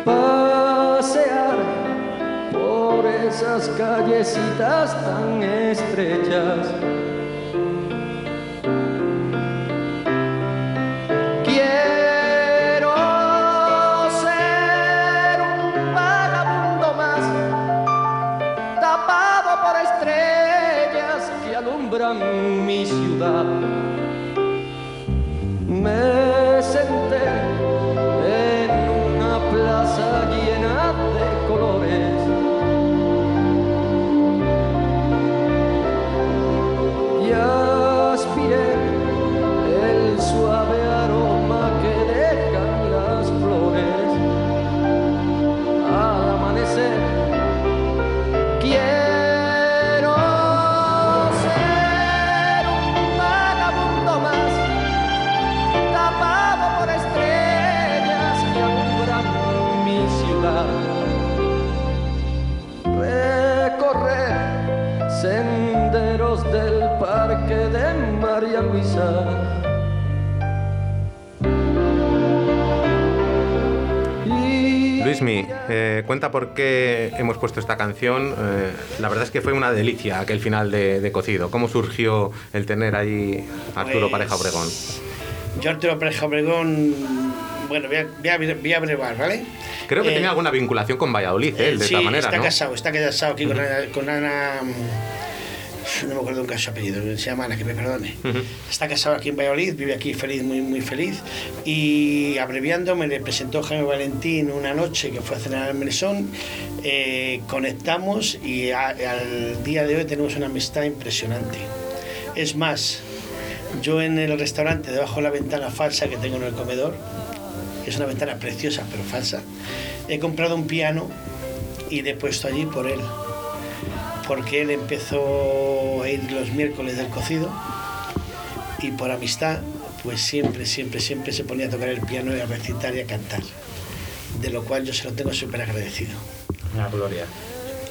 Pasear por esas callecitas tan estrechas. Mi ciudad. Me Y Luismi, eh, cuenta por qué hemos puesto esta canción. Eh, la verdad es que fue una delicia aquel final de, de cocido. ¿Cómo surgió el tener ahí a Arturo Pues, Pareja Obregón? Yo Arturo Pareja Obregón, bueno, voy a, voy a, voy a brevar, ¿vale? Creo que Eh, tenía alguna vinculación con Valladolid, ¿eh? de sí, esta manera, está ¿no? casado, está casado aquí con Ana, con Ana, mm, no me acuerdo nunca su apellido, se llama Ana, que me perdone. Ujú. Está casado aquí en Valladolid, vive aquí feliz, muy, muy feliz. Y abreviando, me le presentó Jaime Valentín una noche que fue a cenar al Mesón. eh, conectamos y a- al día de hoy tenemos una amistad impresionante. Es más, yo en el restaurante, debajo de la ventana falsa que tengo en el comedor, es una ventana preciosa pero falsa, he comprado un piano y le he puesto allí por él. Porque él empezó a ir los miércoles del cocido y por amistad, pues siempre, siempre, siempre se ponía a tocar el piano y a recitar y a cantar. De lo cual yo se lo tengo súper agradecido. La gloria.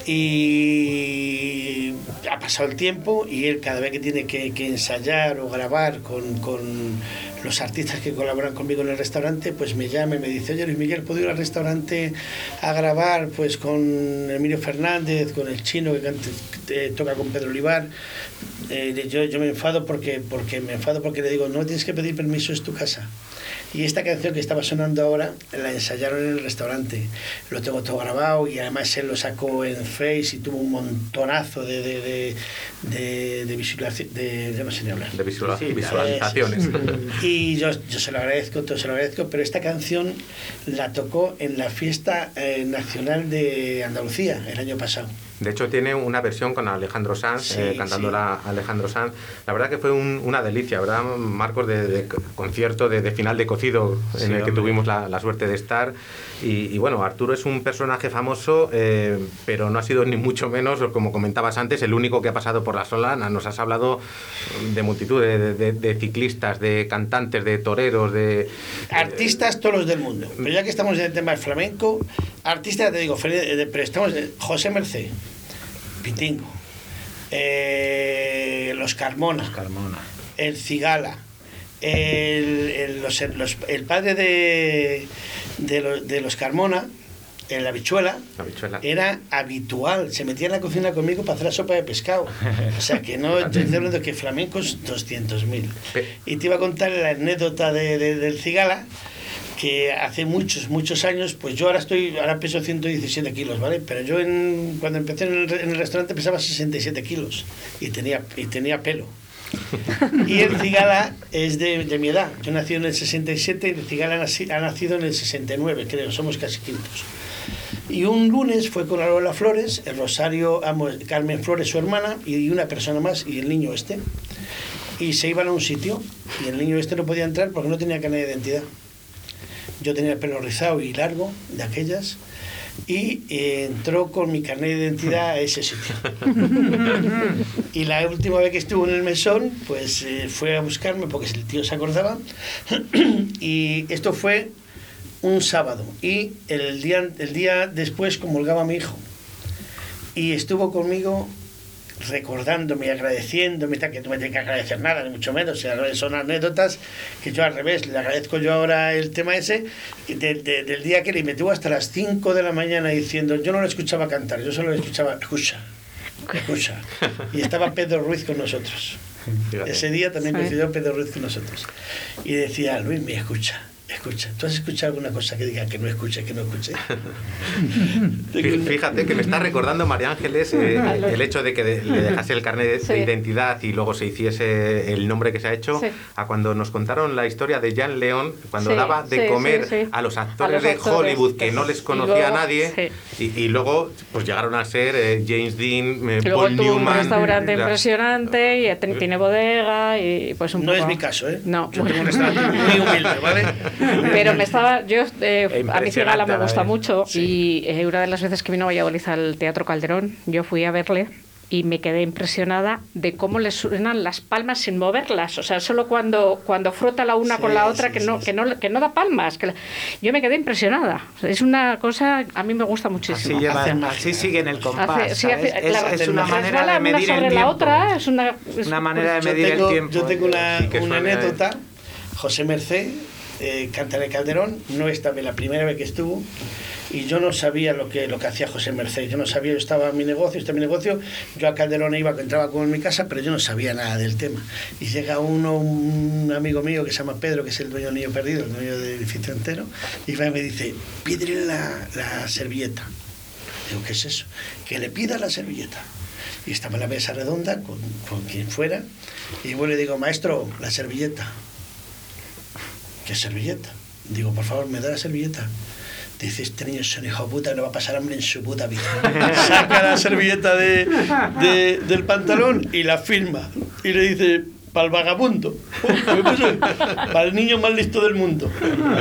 Y ha pasado el tiempo y él cada vez que tiene que, que ensayar o grabar con, con los artistas que colaboran conmigo en el restaurante, pues me llama y me dice, oye Luis Miguel, ¿puedo ir al restaurante a grabar pues con Emilio Fernández, con el chino que que toca con Pedro Olivar? Eh, yo, yo me enfado porque, porque me enfado porque le digo, no tienes que pedir permiso, es tu casa. Y esta canción que estaba sonando ahora la ensayaron en el restaurante. Lo tengo todo grabado y además él lo sacó en Face y tuvo un montonazo de, de, de, de, de visualización. De, ya no sé ni hablar. De visual- Sí, visualizaciones. [LAUGHS] Y yo, yo se lo agradezco, todo se lo agradezco, pero esta canción la tocó en la fiesta eh, nacional de Andalucía el año pasado. De hecho, tiene una versión con Alejandro Sanz, Sí, eh, cantándola Alejandro Sanz. La verdad que fue un- una delicia, ¿verdad, Marcos? De, de concierto, de, de final de cocido en el que hombre. tuvimos la, la suerte de estar. Y, y bueno, Arturo es un personaje famoso, eh, pero no ha sido ni mucho menos, como comentabas antes, el único que ha pasado por la Solana. Nos has hablado de multitud de, ciclistas, de cantantes, de toreros, de... Artistas todos los del mundo. Pero ya que estamos en el tema del flamenco, artistas, te digo, eh, pero estamos José Mercé, Pitingo, eh, los Carmona, Carmona. el Cigala, el, el- los- los- el padre de, de, los, de los Carmona, en la bichuela, La bichuela. era habitual. Se metía en la cocina conmigo para hacer la sopa de pescado. O sea que no [LAUGHS] estoy hablando que flamencos 200.000. Pe- Y te iba a contar la anécdota de, de- del cigala que hace muchos, muchos años, pues yo ahora estoy, ahora peso 117 kilos, ¿vale? Pero yo en- cuando empecé en el, en el restaurante pesaba 67 kilos y tenía, y tenía pelo. [LAUGHS] Y el cigala es de, de mi edad. Yo nací en el 67 y el cigala ha nacido en el 69, creo, somos casi quintos. Y un lunes fue con Lola Flores, el Rosario, Carmen Flores, su hermana, y una persona más, y el niño este. Y se iban a un sitio, y el niño este no podía entrar porque no tenía carnet de identidad. Yo tenía el pelo rizado y largo, de aquellas, y eh, entró con mi carnet de identidad a ese sitio. [LAUGHS] Y la última vez que estuvo en el mesón, pues eh, fue a buscarme porque el tío se acordaba. y esto fue un sábado. Y el día, el día después comulgaba mi hijo. Y estuvo conmigo recordándome y agradeciéndome, que no me tiene que agradecer nada, ni mucho menos, son anécdotas que yo al revés, le agradezco yo ahora el tema ese, de- de- del día que le metió hasta las 5 de la mañana diciendo, yo no lo escuchaba cantar, yo solo lo escuchaba, escucha, escucha. [LAUGHS] Y estaba Pedro Ruiz con nosotros. Ese día también coincidió Pedro Ruiz con nosotros. Y decía, Luis, me escucha. Escucha, ¿tú has escuchado alguna cosa que diga que no escuche, que no escuche? [LAUGHS] Fí- Fíjate que me está recordando María Ángeles eh, [LAUGHS] el hecho de que de- le dejase el carnet de, Sí. de identidad y luego se hiciese el nombre que se ha hecho Sí. a cuando nos contaron la historia de Jan León cuando Sí, daba de sí, comer sí, sí. a los A actores los de actores, Hollywood que no les conocía a nadie y, y luego pues llegaron a ser eh, James Dean, eh, luego Paul tuvo un Newman. restaurante la- impresionante y tiene bodega y pues un No poco... es mi caso, ¿eh? No. Yo tengo un restaurante muy humilde, ¿vale? [LAUGHS] [LAUGHS] Pero me estaba, yo, eh, a mí Cigala me la gusta vez. mucho y eh, una de las veces que vino a Valladolid al Teatro Calderón, yo fui a verle y me quedé impresionada de cómo le suenan las palmas sin moverlas, o sea, solo cuando, cuando frota la una Sí, con la otra sí, que, no, sí. que, no, que no da palmas. Que la- yo me quedé impresionada. Es una cosa, a mí me gusta muchísimo. Así, lleva- Hacen así siguen el compás. Hace- sí, ¿sabes? hace- es, una manera de una medir sobre el la tiempo. otra, es una, es- Una manera de Yo medir tengo, el tiempo. yo tengo una, una anécdota. José Merced eh, canta en el Calderón, no esta vez la primera vez que estuvo, y yo no sabía lo que, lo que hacía José Merced. Yo no sabía, yo estaba en mi negocio, estaba en mi negocio, yo a Calderón iba, entraba como en mi casa, pero yo no sabía nada del tema. Y llega uno, un amigo mío que se llama Pedro, que es el dueño del Niño Perdido, el dueño del edificio entero, y y me dice, pídele la, la servilleta. Digo, ¿qué es eso? Que le pida la servilleta. Y estaba en la mesa redonda con, con quien fuera. Y bueno, le digo, maestro, la servilleta. ¿Qué servilleta? Digo, por favor, me da la servilleta. Dice, este niño es un hijo puta, no va a pasar hambre en su puta vida. [LAUGHS] Saca la servilleta de, de- del pantalón y la firma. Y le dice, para el vagabundo. Para el niño más listo del mundo.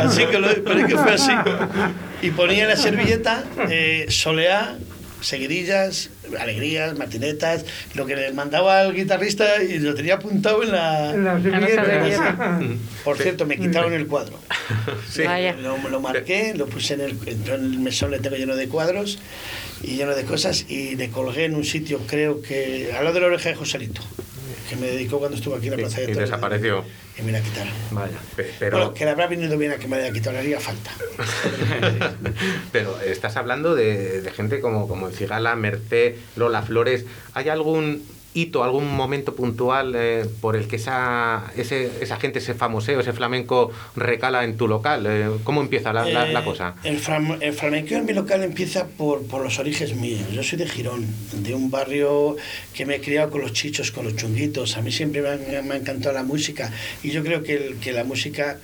Así que lo que fue así. Y ponía la servilleta eh, soleá, seguidillas, alegrías, martinetas, lo que le mandaba al guitarrista y lo tenía apuntado en la, En la servilleta. [LAUGHS] Por cierto, me quitaron el cuadro. [LAUGHS] Sí. Vaya. Lo, lo marqué, lo puse en el, en el mesón, le tengo lleno de cuadros y lleno de cosas y le colgué en un sitio, creo que al lado de la oreja de Joselito, que me dedicó cuando estuvo aquí en la Y- Plaza de y Toros. desapareció. Y me la quitaron. Vaya, pe- pero, Bueno, que le habrá venido bien a que me la quitado, le haría falta. [LAUGHS] pero estás hablando de, de gente como, como Cigala, Merced, Lola Flores. ¿Hay algún hito, algún momento puntual eh, por el que esa, ese, esa gente, ese famoseo, ese flamenco recala en tu local? Eh, ¿Cómo empieza la, la- la Eh, cosa? El, flam- el flamenqueo en mi local empieza por, por los orígenes míos. Yo soy de Girón, de un barrio que me he criado con los chichos, con los chunguitos. A mí siempre me, han- me ha encantado la música y yo creo que, el- que la música,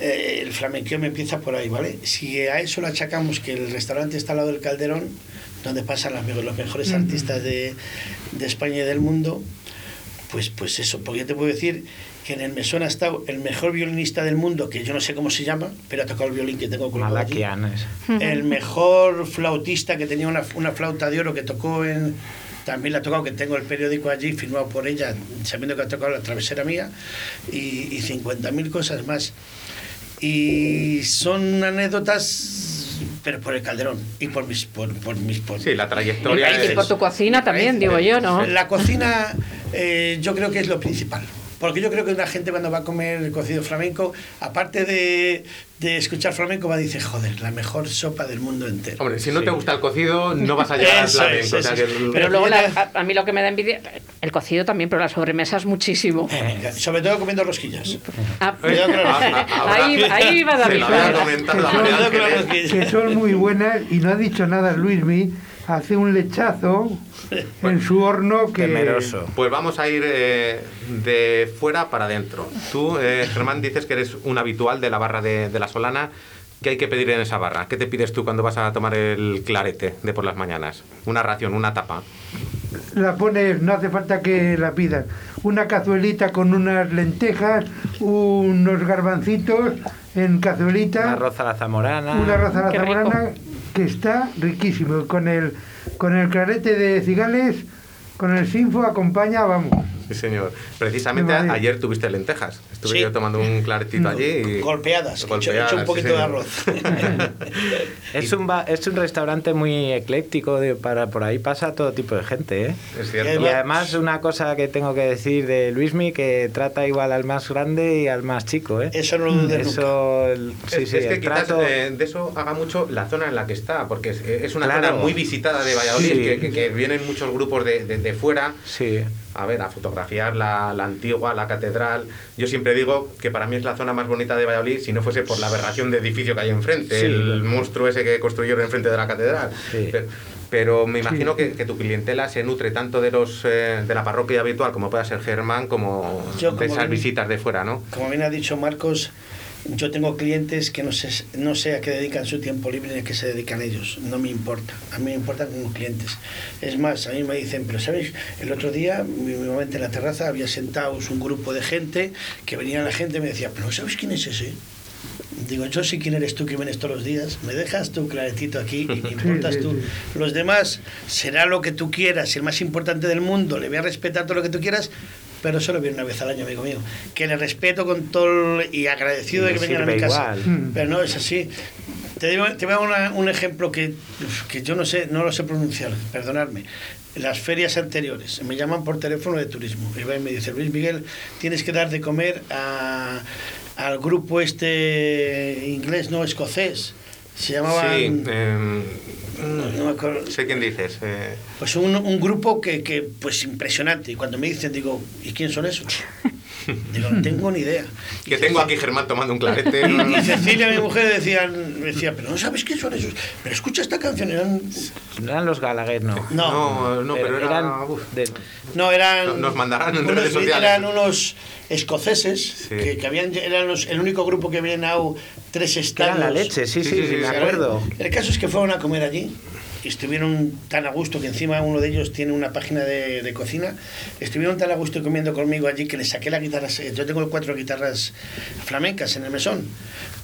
eh, el flamenqueo me empieza por ahí, ¿vale? Si a eso le achacamos que el restaurante está al lado del Calderón, donde pasan los mejores artistas de, de España y del mundo, pues, pues eso, porque yo te puedo decir que en el mesón ha estado el mejor violinista del mundo, que yo no sé cómo se llama, pero ha tocado el violín que tengo colgado aquí. El mejor flautista que tenía una, una flauta de oro que tocó en... También la ha tocado, que tengo el periódico allí firmado por ella, sabiendo que ha tocado la travesera mía, y, y 50.000 cosas más. Y son anécdotas, pero por el calderón y por mis... Por, por mis por, Sí, la trayectoria Y es... por tu cocina también, digo yo, ¿no? la cocina eh, yo creo que es lo principal. Porque yo creo que una gente cuando va a comer cocido flamenco, aparte de, de escuchar flamenco, va a decir, joder, la mejor sopa del mundo entero. Hombre, si no te gusta el cocido, no vas a llegar al Eso flamenco. es, o sea eso que es. el- Pero luego la- a, a mí lo que me da envidia, el cocido también, pero las sobremesas muchísimo. Eh, sobre todo comiendo rosquillas. Ah, Ah, ah, ahora- ahí, ahí va David. Que que son muy buenas y no ha dicho nada Luismi, hace un lechazo [LAUGHS] en su horno que... Temeroso. Pues vamos a ir eh, de fuera para adentro. Tú, eh, Germán, dices que eres un habitual de la barra de, de la Solana. ¿Qué hay que pedir en esa barra? ¿Qué te pides tú cuando vas a tomar el clarete de por las mañanas? Una ración, una tapa. La pones, no hace falta que la pidas. Una cazuelita con unas lentejas, unos garbancitos en cazuelita. Una arroz a la zamorana. una raza a la Qué rico. zamorana que está riquísimo. Con el, con el clarete de cigales, con el sinfo acompaña, vamos. Sí, señor. Precisamente ayer tuviste lentejas. Estuve Sí. yo tomando un claretito allí. Y... Golpeadas, que he hecho- he hecho un Golpeadas, poquito sí, de arroz. [LAUGHS] Es un, ba- es un restaurante muy ecléctico, de- para, por ahí pasa todo tipo de gente, ¿eh? Es cierto. Y además una cosa que tengo que decir de Luismi, que trata igual al más grande y al más chico, ¿eh? Eso no lo dudes nunca. Eso, el- sí, es, sí, es que quizás trato... eh, de eso haga mucho la zona en la que está, porque es, es una Claro. zona muy visitada de Valladolid, Sí. que, que- que vienen muchos grupos de, de- de fuera. Sí. A ver, a fotografiar la, la antigua, la catedral. Yo siempre digo que para mí es la zona más bonita de Valladolid si no fuese por la aberración de edificio que hay enfrente, Sí. el monstruo ese que construyeron enfrente de la catedral. Sí. Pero, pero me imagino que, que tu clientela se nutre tanto de los eh, de la parroquia habitual como pueda ser Germán como Yo de esas bien- visitas de fuera, ¿no? Como bien ha dicho Marcos, yo tengo clientes que no sé, no sé a qué dedican su tiempo libre ni a qué se dedican ellos. No me importa. A mí me importan como clientes. Es más, a mí me dicen, pero ¿sabéis? El otro día, mi momento en la terraza, había sentados un grupo de gente que venía la gente y me decía, pero ¿sabes quién es ese? Digo, yo sé quién eres tú que vienes todos los días. Me dejas tú claretito aquí y me [LAUGHS] importas tú. Los demás será lo que tú quieras, el más importante del mundo, le voy a respetar todo lo que tú quieras, pero solo viene una vez al año, amigo mío. Que le respeto con todo y agradecido Y de que vengan a mi casa. igual. Mm. Pero no es así. Te, digo, te voy a dar un ejemplo que, que yo no sé, no lo sé pronunciar, perdonadme. Las ferias anteriores, me llaman por teléfono de turismo. Y me dice, Luis Miguel, tienes que dar de comer a- al grupo este inglés, no escocés. Se llamaban... Sí, em, no- no me acuerdo. sé quién dices. eh, Pues un, un grupo que, que, pues impresionante. Y cuando me dicen, digo, ¿y quién son esos? [LAUGHS] [LAUGHS] Digo, no tengo ni idea. que tengo aquí Germán tomando un clarete. Y, y Cecilia, mi mujer, decían, me decía, pero no sabes quién son esos. Pero escucha esta canción. Eran, No eran los Gallagher, no. no, no, no, pero, era... eran uf. de- no, eran. No- nos mandarán en unos- redes sociales. Eran unos escoceses Sí. que, que habían, eran los- el único grupo que había llenado tres que estadios. eran la leche, sí, Sí, sí, sí, me acuerdo. El caso es que fueron a comer allí estuvieron tan a gusto que encima uno de ellos tiene una página de, de cocina. Estuvieron tan a gusto comiendo conmigo allí que le saqué la guitarra. Yo tengo cuatro guitarras flamencas en el mesón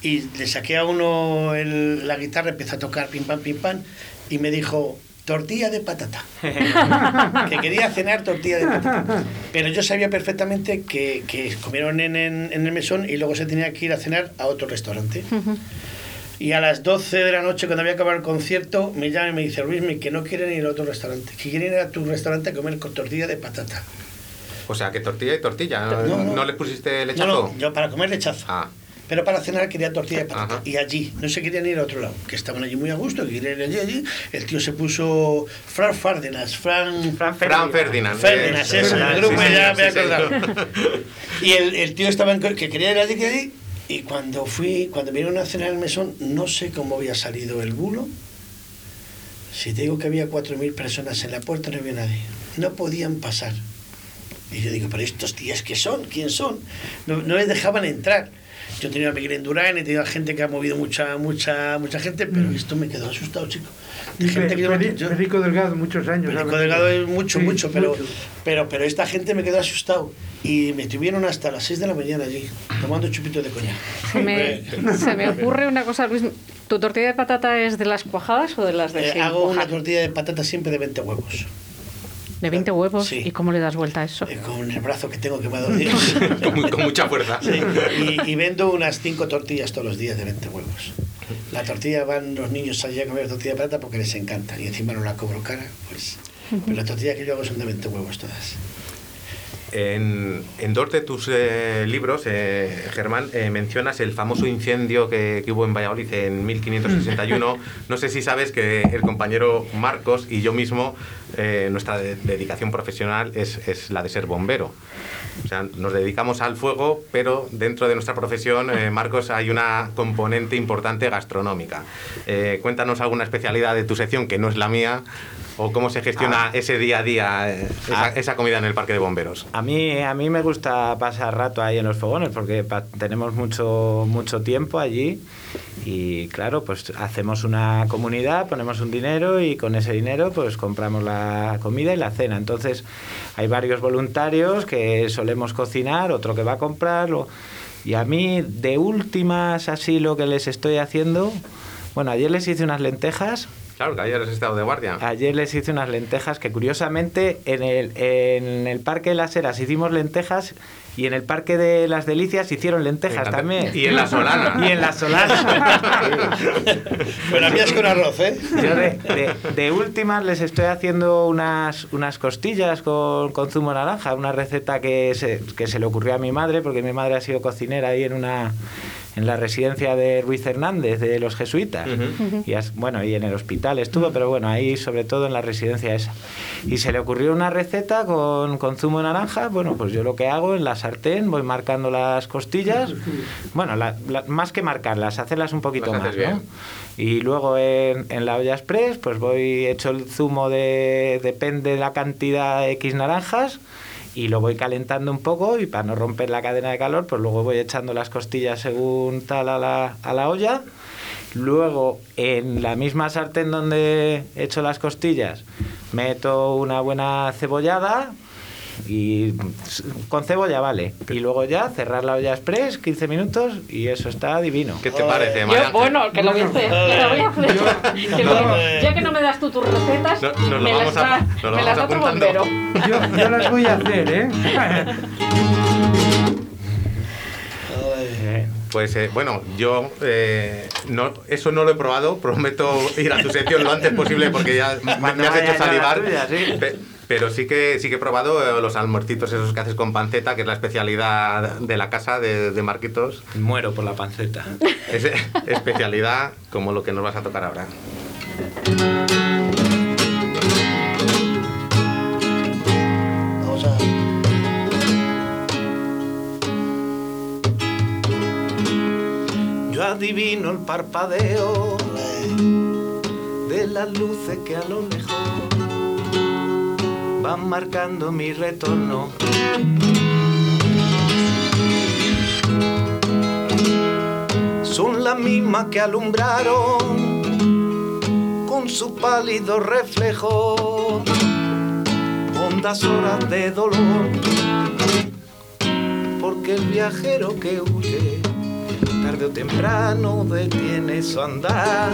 y le saqué a uno el- la guitarra, empezó a tocar pim pam, pim pam y me dijo tortilla de patata. [LAUGHS] que quería cenar tortilla de patata. Pero yo sabía perfectamente que, que comieron en, en- en el mesón y luego se tenía que ir a cenar a otro restaurante. Y a las 12 de la noche, cuando había acabado el concierto, me llama y me dice, Luis, que no quieren ir a otro restaurante, que quieren ir a tu restaurante a comer con tortilla de patata. O sea, que tortilla y tortilla. ¿No, No, no. ¿No le pusiste No, lechazo? no, yo para comer lechazo. Ah, Pero para cenar quería tortilla de patata. Ajá. Y allí, no se querían ir a otro lado, que estaban allí muy a gusto, que querían ir allí, allí. El tío se puso Fran Fardenas, Fran... Fran Fran Ferdinand. Ferdinand, Eh, eso, sí, el grupo sí, ya sí, me he acordado. [LAUGHS] Y el, el tío estaba en, que quería ir allí, que allí, y cuando fui, cuando vinieron a cenar el mesón, no sé cómo había salido el bulo. Si te digo que había 4.000 personas en la puerta, no había nadie. No podían pasar. Y yo digo, pero estos tías, ¿qué son? ¿Quién son? No, no les dejaban entrar. Yo tenía a Miguel Endurán, he tenido a gente que ha movido mucha, mucha, mucha gente, pero esto me quedó asustado, chico. De gente que yo- Perico Delgado, muchos años. ¿sabes? Delgado es mucho, Sí, mucho, pero, mucho. pero pero esta gente me quedó asustado. Y me tuvieron hasta las 6 de la mañana allí, tomando chupitos de coñac. Se me, se me ocurre una cosa, Luis. ¿Tu tortilla de patata es de las cuajadas o de las de Eh, sin hago una cuajar? tortilla de patata siempre de 20 huevos. ¿De 20 huevos? Sí. ¿Y cómo le das vuelta a eso? Eh, con el brazo que tengo que me ha con, con mucha fuerza. Sí, y, y vendo unas 5 tortillas todos los días de 20 huevos. La tortilla van los niños allí a comer tortilla de patata porque les encanta. Y encima no la cobro cara, pues. Pero las tortillas que yo hago son de 20 huevos todas. En, en dos de tus eh, libros, eh, Germán, eh, mencionas el famoso incendio que, que hubo en Valladolid en 1561. [LAUGHS] No sé si sabes que el compañero Marcos y yo mismo, eh, nuestra de- dedicación profesional es, es la de ser bombero. O sea, nos dedicamos al fuego, pero dentro de nuestra profesión, eh, [LAUGHS] Marcos, hay una componente importante gastronómica. Eh, cuéntanos alguna especialidad de tu sección que no es la mía, o cómo se gestiona Ah. ese día a día, eh, esa, Ah. esa comida en el parque de bomberos. A mí, a mí me gusta pasar rato ahí en los fogones porque tenemos mucho, mucho tiempo allí y claro, pues hacemos una comunidad, ponemos un dinero y con ese dinero pues compramos la comida y la cena. Entonces hay varios voluntarios que solemos cocinar, otro que va a comprarlo. Y a mí de últimas así lo que les estoy haciendo, bueno, ayer les hice unas lentejas Claro, que ayer has estado de guardia. Ayer les hice unas lentejas que curiosamente en el, en el Parque de las Heras hicimos lentejas y en el Parque de las Delicias hicieron lentejas también. y en la Solana. Y en la Solana. [LAUGHS] Pero la mía es con arroz, ¿eh? Yo de, de- de últimas les estoy haciendo unas, unas costillas con, con zumo naranja, una receta que se, que se le ocurrió a mi madre, porque mi madre ha sido cocinera ahí en una, en la residencia de Ruiz Hernández de los jesuitas. y as- bueno, y en el hospital estuvo, pero bueno, ahí sobre todo en la residencia esa. Y se le ocurrió una receta con, con zumo de naranja. Bueno, pues yo lo que hago en la sartén voy marcando las costillas. Bueno, la- la- más que marcarlas, hacerlas un poquito Las más, ¿no? Y luego en, en la olla express, pues voy hecho el zumo de depende de la cantidad X naranjas y lo voy calentando un poco y para no romper la cadena de calor, pues luego voy echando las costillas según tal a la, a la olla. Luego en la misma sartén donde he hecho las costillas, meto una buena cebollada y con cebolla vale. Y luego ya cerrar la olla express 15 minutos y eso está divino. ¿Qué te parece, María? bueno, que lo voy a hacer. que lo voy a hacer. Que ya que no me das tú tus recetas, nos me las a- da, me las vamos da otro bombero. Yo, yo las voy a hacer, ¿eh? Pues eh, bueno, yo eh, no, eso no lo he probado, prometo ir a tu sección lo antes posible porque ya me, me has hecho salivar. Pero sí que sí que he probado eh, los almuercitos esos que haces con panceta, que es la especialidad de la casa de, de Marquitos. Muero por la panceta. Es [LAUGHS] especialidad como lo que nos vas a tocar ahora. Vamos a. Yo adivino el parpadeo de las luces que a lo lejos van marcando mi retorno. Son las mismas que alumbraron con su pálido reflejo hondas horas de dolor. Porque el viajero que huye tarde o temprano detiene su andar.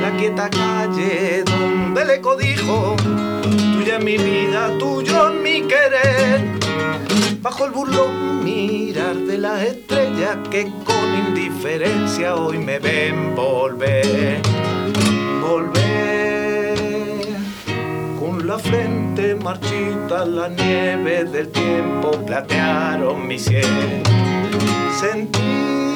La quieta calle donde le codijo, tuya mi vida, tuyo mi querer. Bajo el burlón mirar de las estrellas que con indiferencia hoy me ven volver, volver. Con la frente marchita, la nieve del tiempo platearon mi sien. Sentí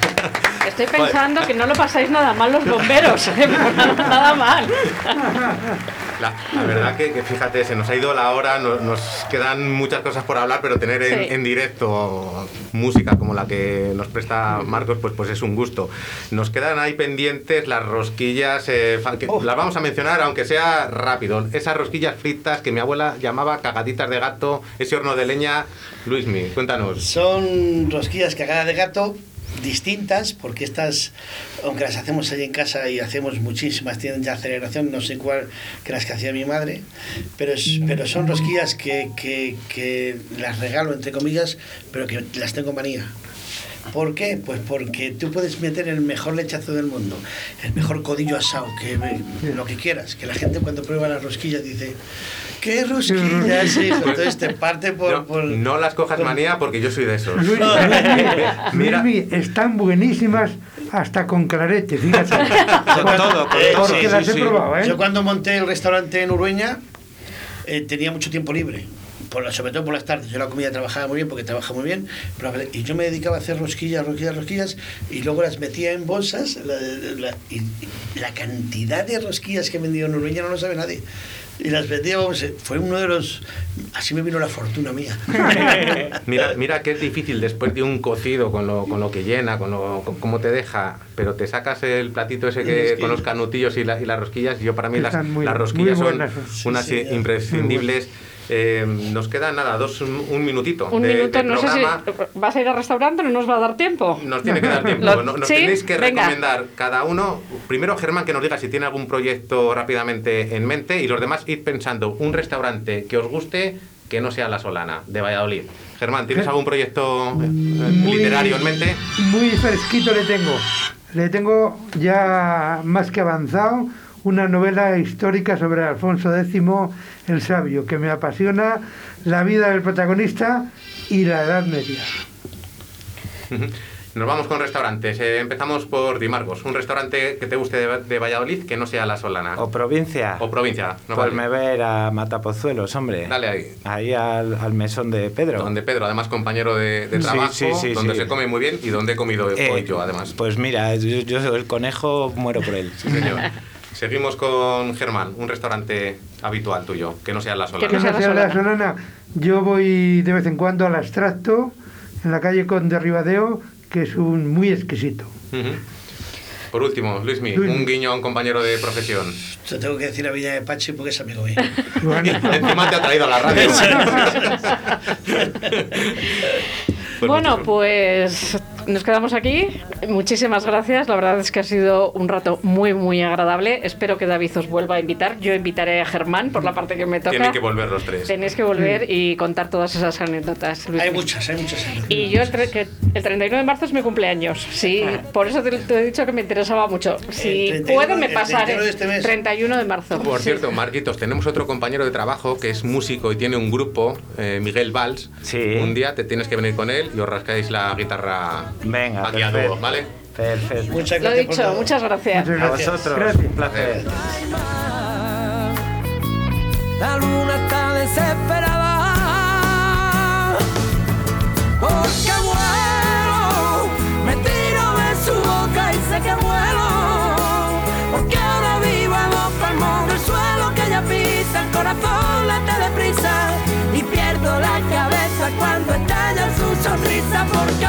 Estoy pensando que no lo pasáis nada mal los bomberos, [LAUGHS] ¿eh? nada, mal. La, la verdad que, que fíjate, se nos ha ido la hora, no- nos, quedan muchas cosas por hablar, pero tener en, Sí. en directo música como la que nos presta Marcos, pues, pues es un gusto. Nos quedan ahí pendientes las rosquillas, eh, las vamos a mencionar, aunque sea rápido. Esas rosquillas fritas que mi abuela llamaba cagaditas de gato, ese horno de leña. Luismi, cuéntanos. Son rosquillas cagadas de gato distintas, porque estas, aunque las hacemos allí en casa y hacemos muchísimas, tienen ya aceleración, no sé cuál que las que hacía mi madre, pero, es- pero son rosquillas que, que, que las regalo, entre comillas, pero que las tengo manía. ¿Por qué? Pues porque tú puedes meter el mejor lechazo del mundo, el mejor codillo asado, que lo que quieras, que la gente cuando prueba las rosquillas dice, ¿qué rosquillas, hijo? Entonces te parte por... No, por- no las cojas manía porque yo soy de esos. Luis, [LAUGHS] Mira. Luismi, están buenísimas hasta con clarete, fíjate. [LAUGHS] Con todo, con todo. Porque sí, las sí, he sí. probado, ¿eh? Yo cuando monté el restaurante en Urueña eh, tenía mucho tiempo libre, por la- sobre todo por las tardes. Yo la comida trabajaba muy bien porque trabaja muy bien, pero, y yo me dedicaba a hacer rosquillas, rosquillas, rosquillas y luego las metía en bolsas la- la- y, la cantidad de rosquillas que he vendido en Urueña no lo sabe nadie. Y las vendía, vamos, fue uno de los... Así me vino la fortuna mía. [LAUGHS] Mira, mira que es difícil después de un cocido con lo, con lo que llena, con lo con cómo te deja, pero te sacas el platito ese que, con los canutillos y, la- y las rosquillas. Yo para mí las, muy- las rosquillas son unas sí, imprescindibles. Eh, nos queda nada, dos, un minutito. Un de- minuto, de no sé programa. si vas a ir al restaurante, no nos va a dar tiempo. Nos tiene que dar [LAUGHS] tiempo. Lo- No- Nos ¿sí? tenéis que Venga. recomendar cada uno. Primero, Germán, que nos diga si tiene algún proyecto rápidamente en mente y los demás ir pensando un restaurante que os guste que no sea la Solana, de Valladolid. Germán, ¿tienes algún proyecto eh, literario en mente? Muy fresquito le tengo. Le tengo ya más que avanzado una novela histórica sobre Alfonso X el Sabio, que me apasiona la vida del protagonista y la Edad Media. [LAUGHS] Nos vamos con restaurantes. Eh, empezamos por Dimargos, un restaurante que te guste de, de Valladolid que no sea La Solana. O provincia. O provincia. No pues vale. me ver a Matapozuelos, hombre. Dale ahí. Ahí al, al mesón de Pedro. Donde Pedro, además compañero de, de Sí, trabajo, sí, sí, donde sí. se come muy bien y donde he comido Eh, hoy yo, además. Pues mira, yo, yo el conejo muero por él. Sí, señor. [LAUGHS] Seguimos con Germán, un restaurante habitual tuyo, que no sea La Solana. Que no sea la Solana. Yo voy de vez en cuando al abstracto en la calle Conde Ribadeo, que es un muy exquisito. Por último, Luismi, un guiño a un compañero de profesión. Te tengo que decir a Villa de Pachi porque es amigo mío. [LAUGHS] Encima te ha traído a la radio. [LAUGHS] Pues bueno, muchísimo. pues nos quedamos aquí. Muchísimas gracias. La verdad es que ha sido un rato muy, muy agradable. Espero que David os vuelva a invitar. Yo invitaré a Germán por la parte que me toca. Tienen que volver los tres. Tenéis que volver y contar todas esas anécdotas. Luis. Hay muchas, hay muchas. Y yo el, tre- que el 31 de marzo es mi cumpleaños. Sí, por eso te, te he dicho que me interesaba mucho. Si 31 puedo, me el pasaré. 31 de este mes. 31 de marzo. Por Sí. cierto, Marquitos, tenemos otro compañero de trabajo que es músico y tiene un grupo, eh, Miguel Valls. Sí. Un día te tienes que venir con él y os rascáis la guitarra Venga, aquí a dúo, ¿vale? Perfecto. Muchas Lo he gracias por dicho, todo. muchas gracias. Muchas A gracias. vosotros, Gracias. un placer. La luna está desesperada porque vuelo, me tiro de su boca y sé que vuelo porque ahora vivo en los palmos del suelo que ella pisa, el corazón late deprisa y pierdo la cabeza cuando estalla su sonrisa porque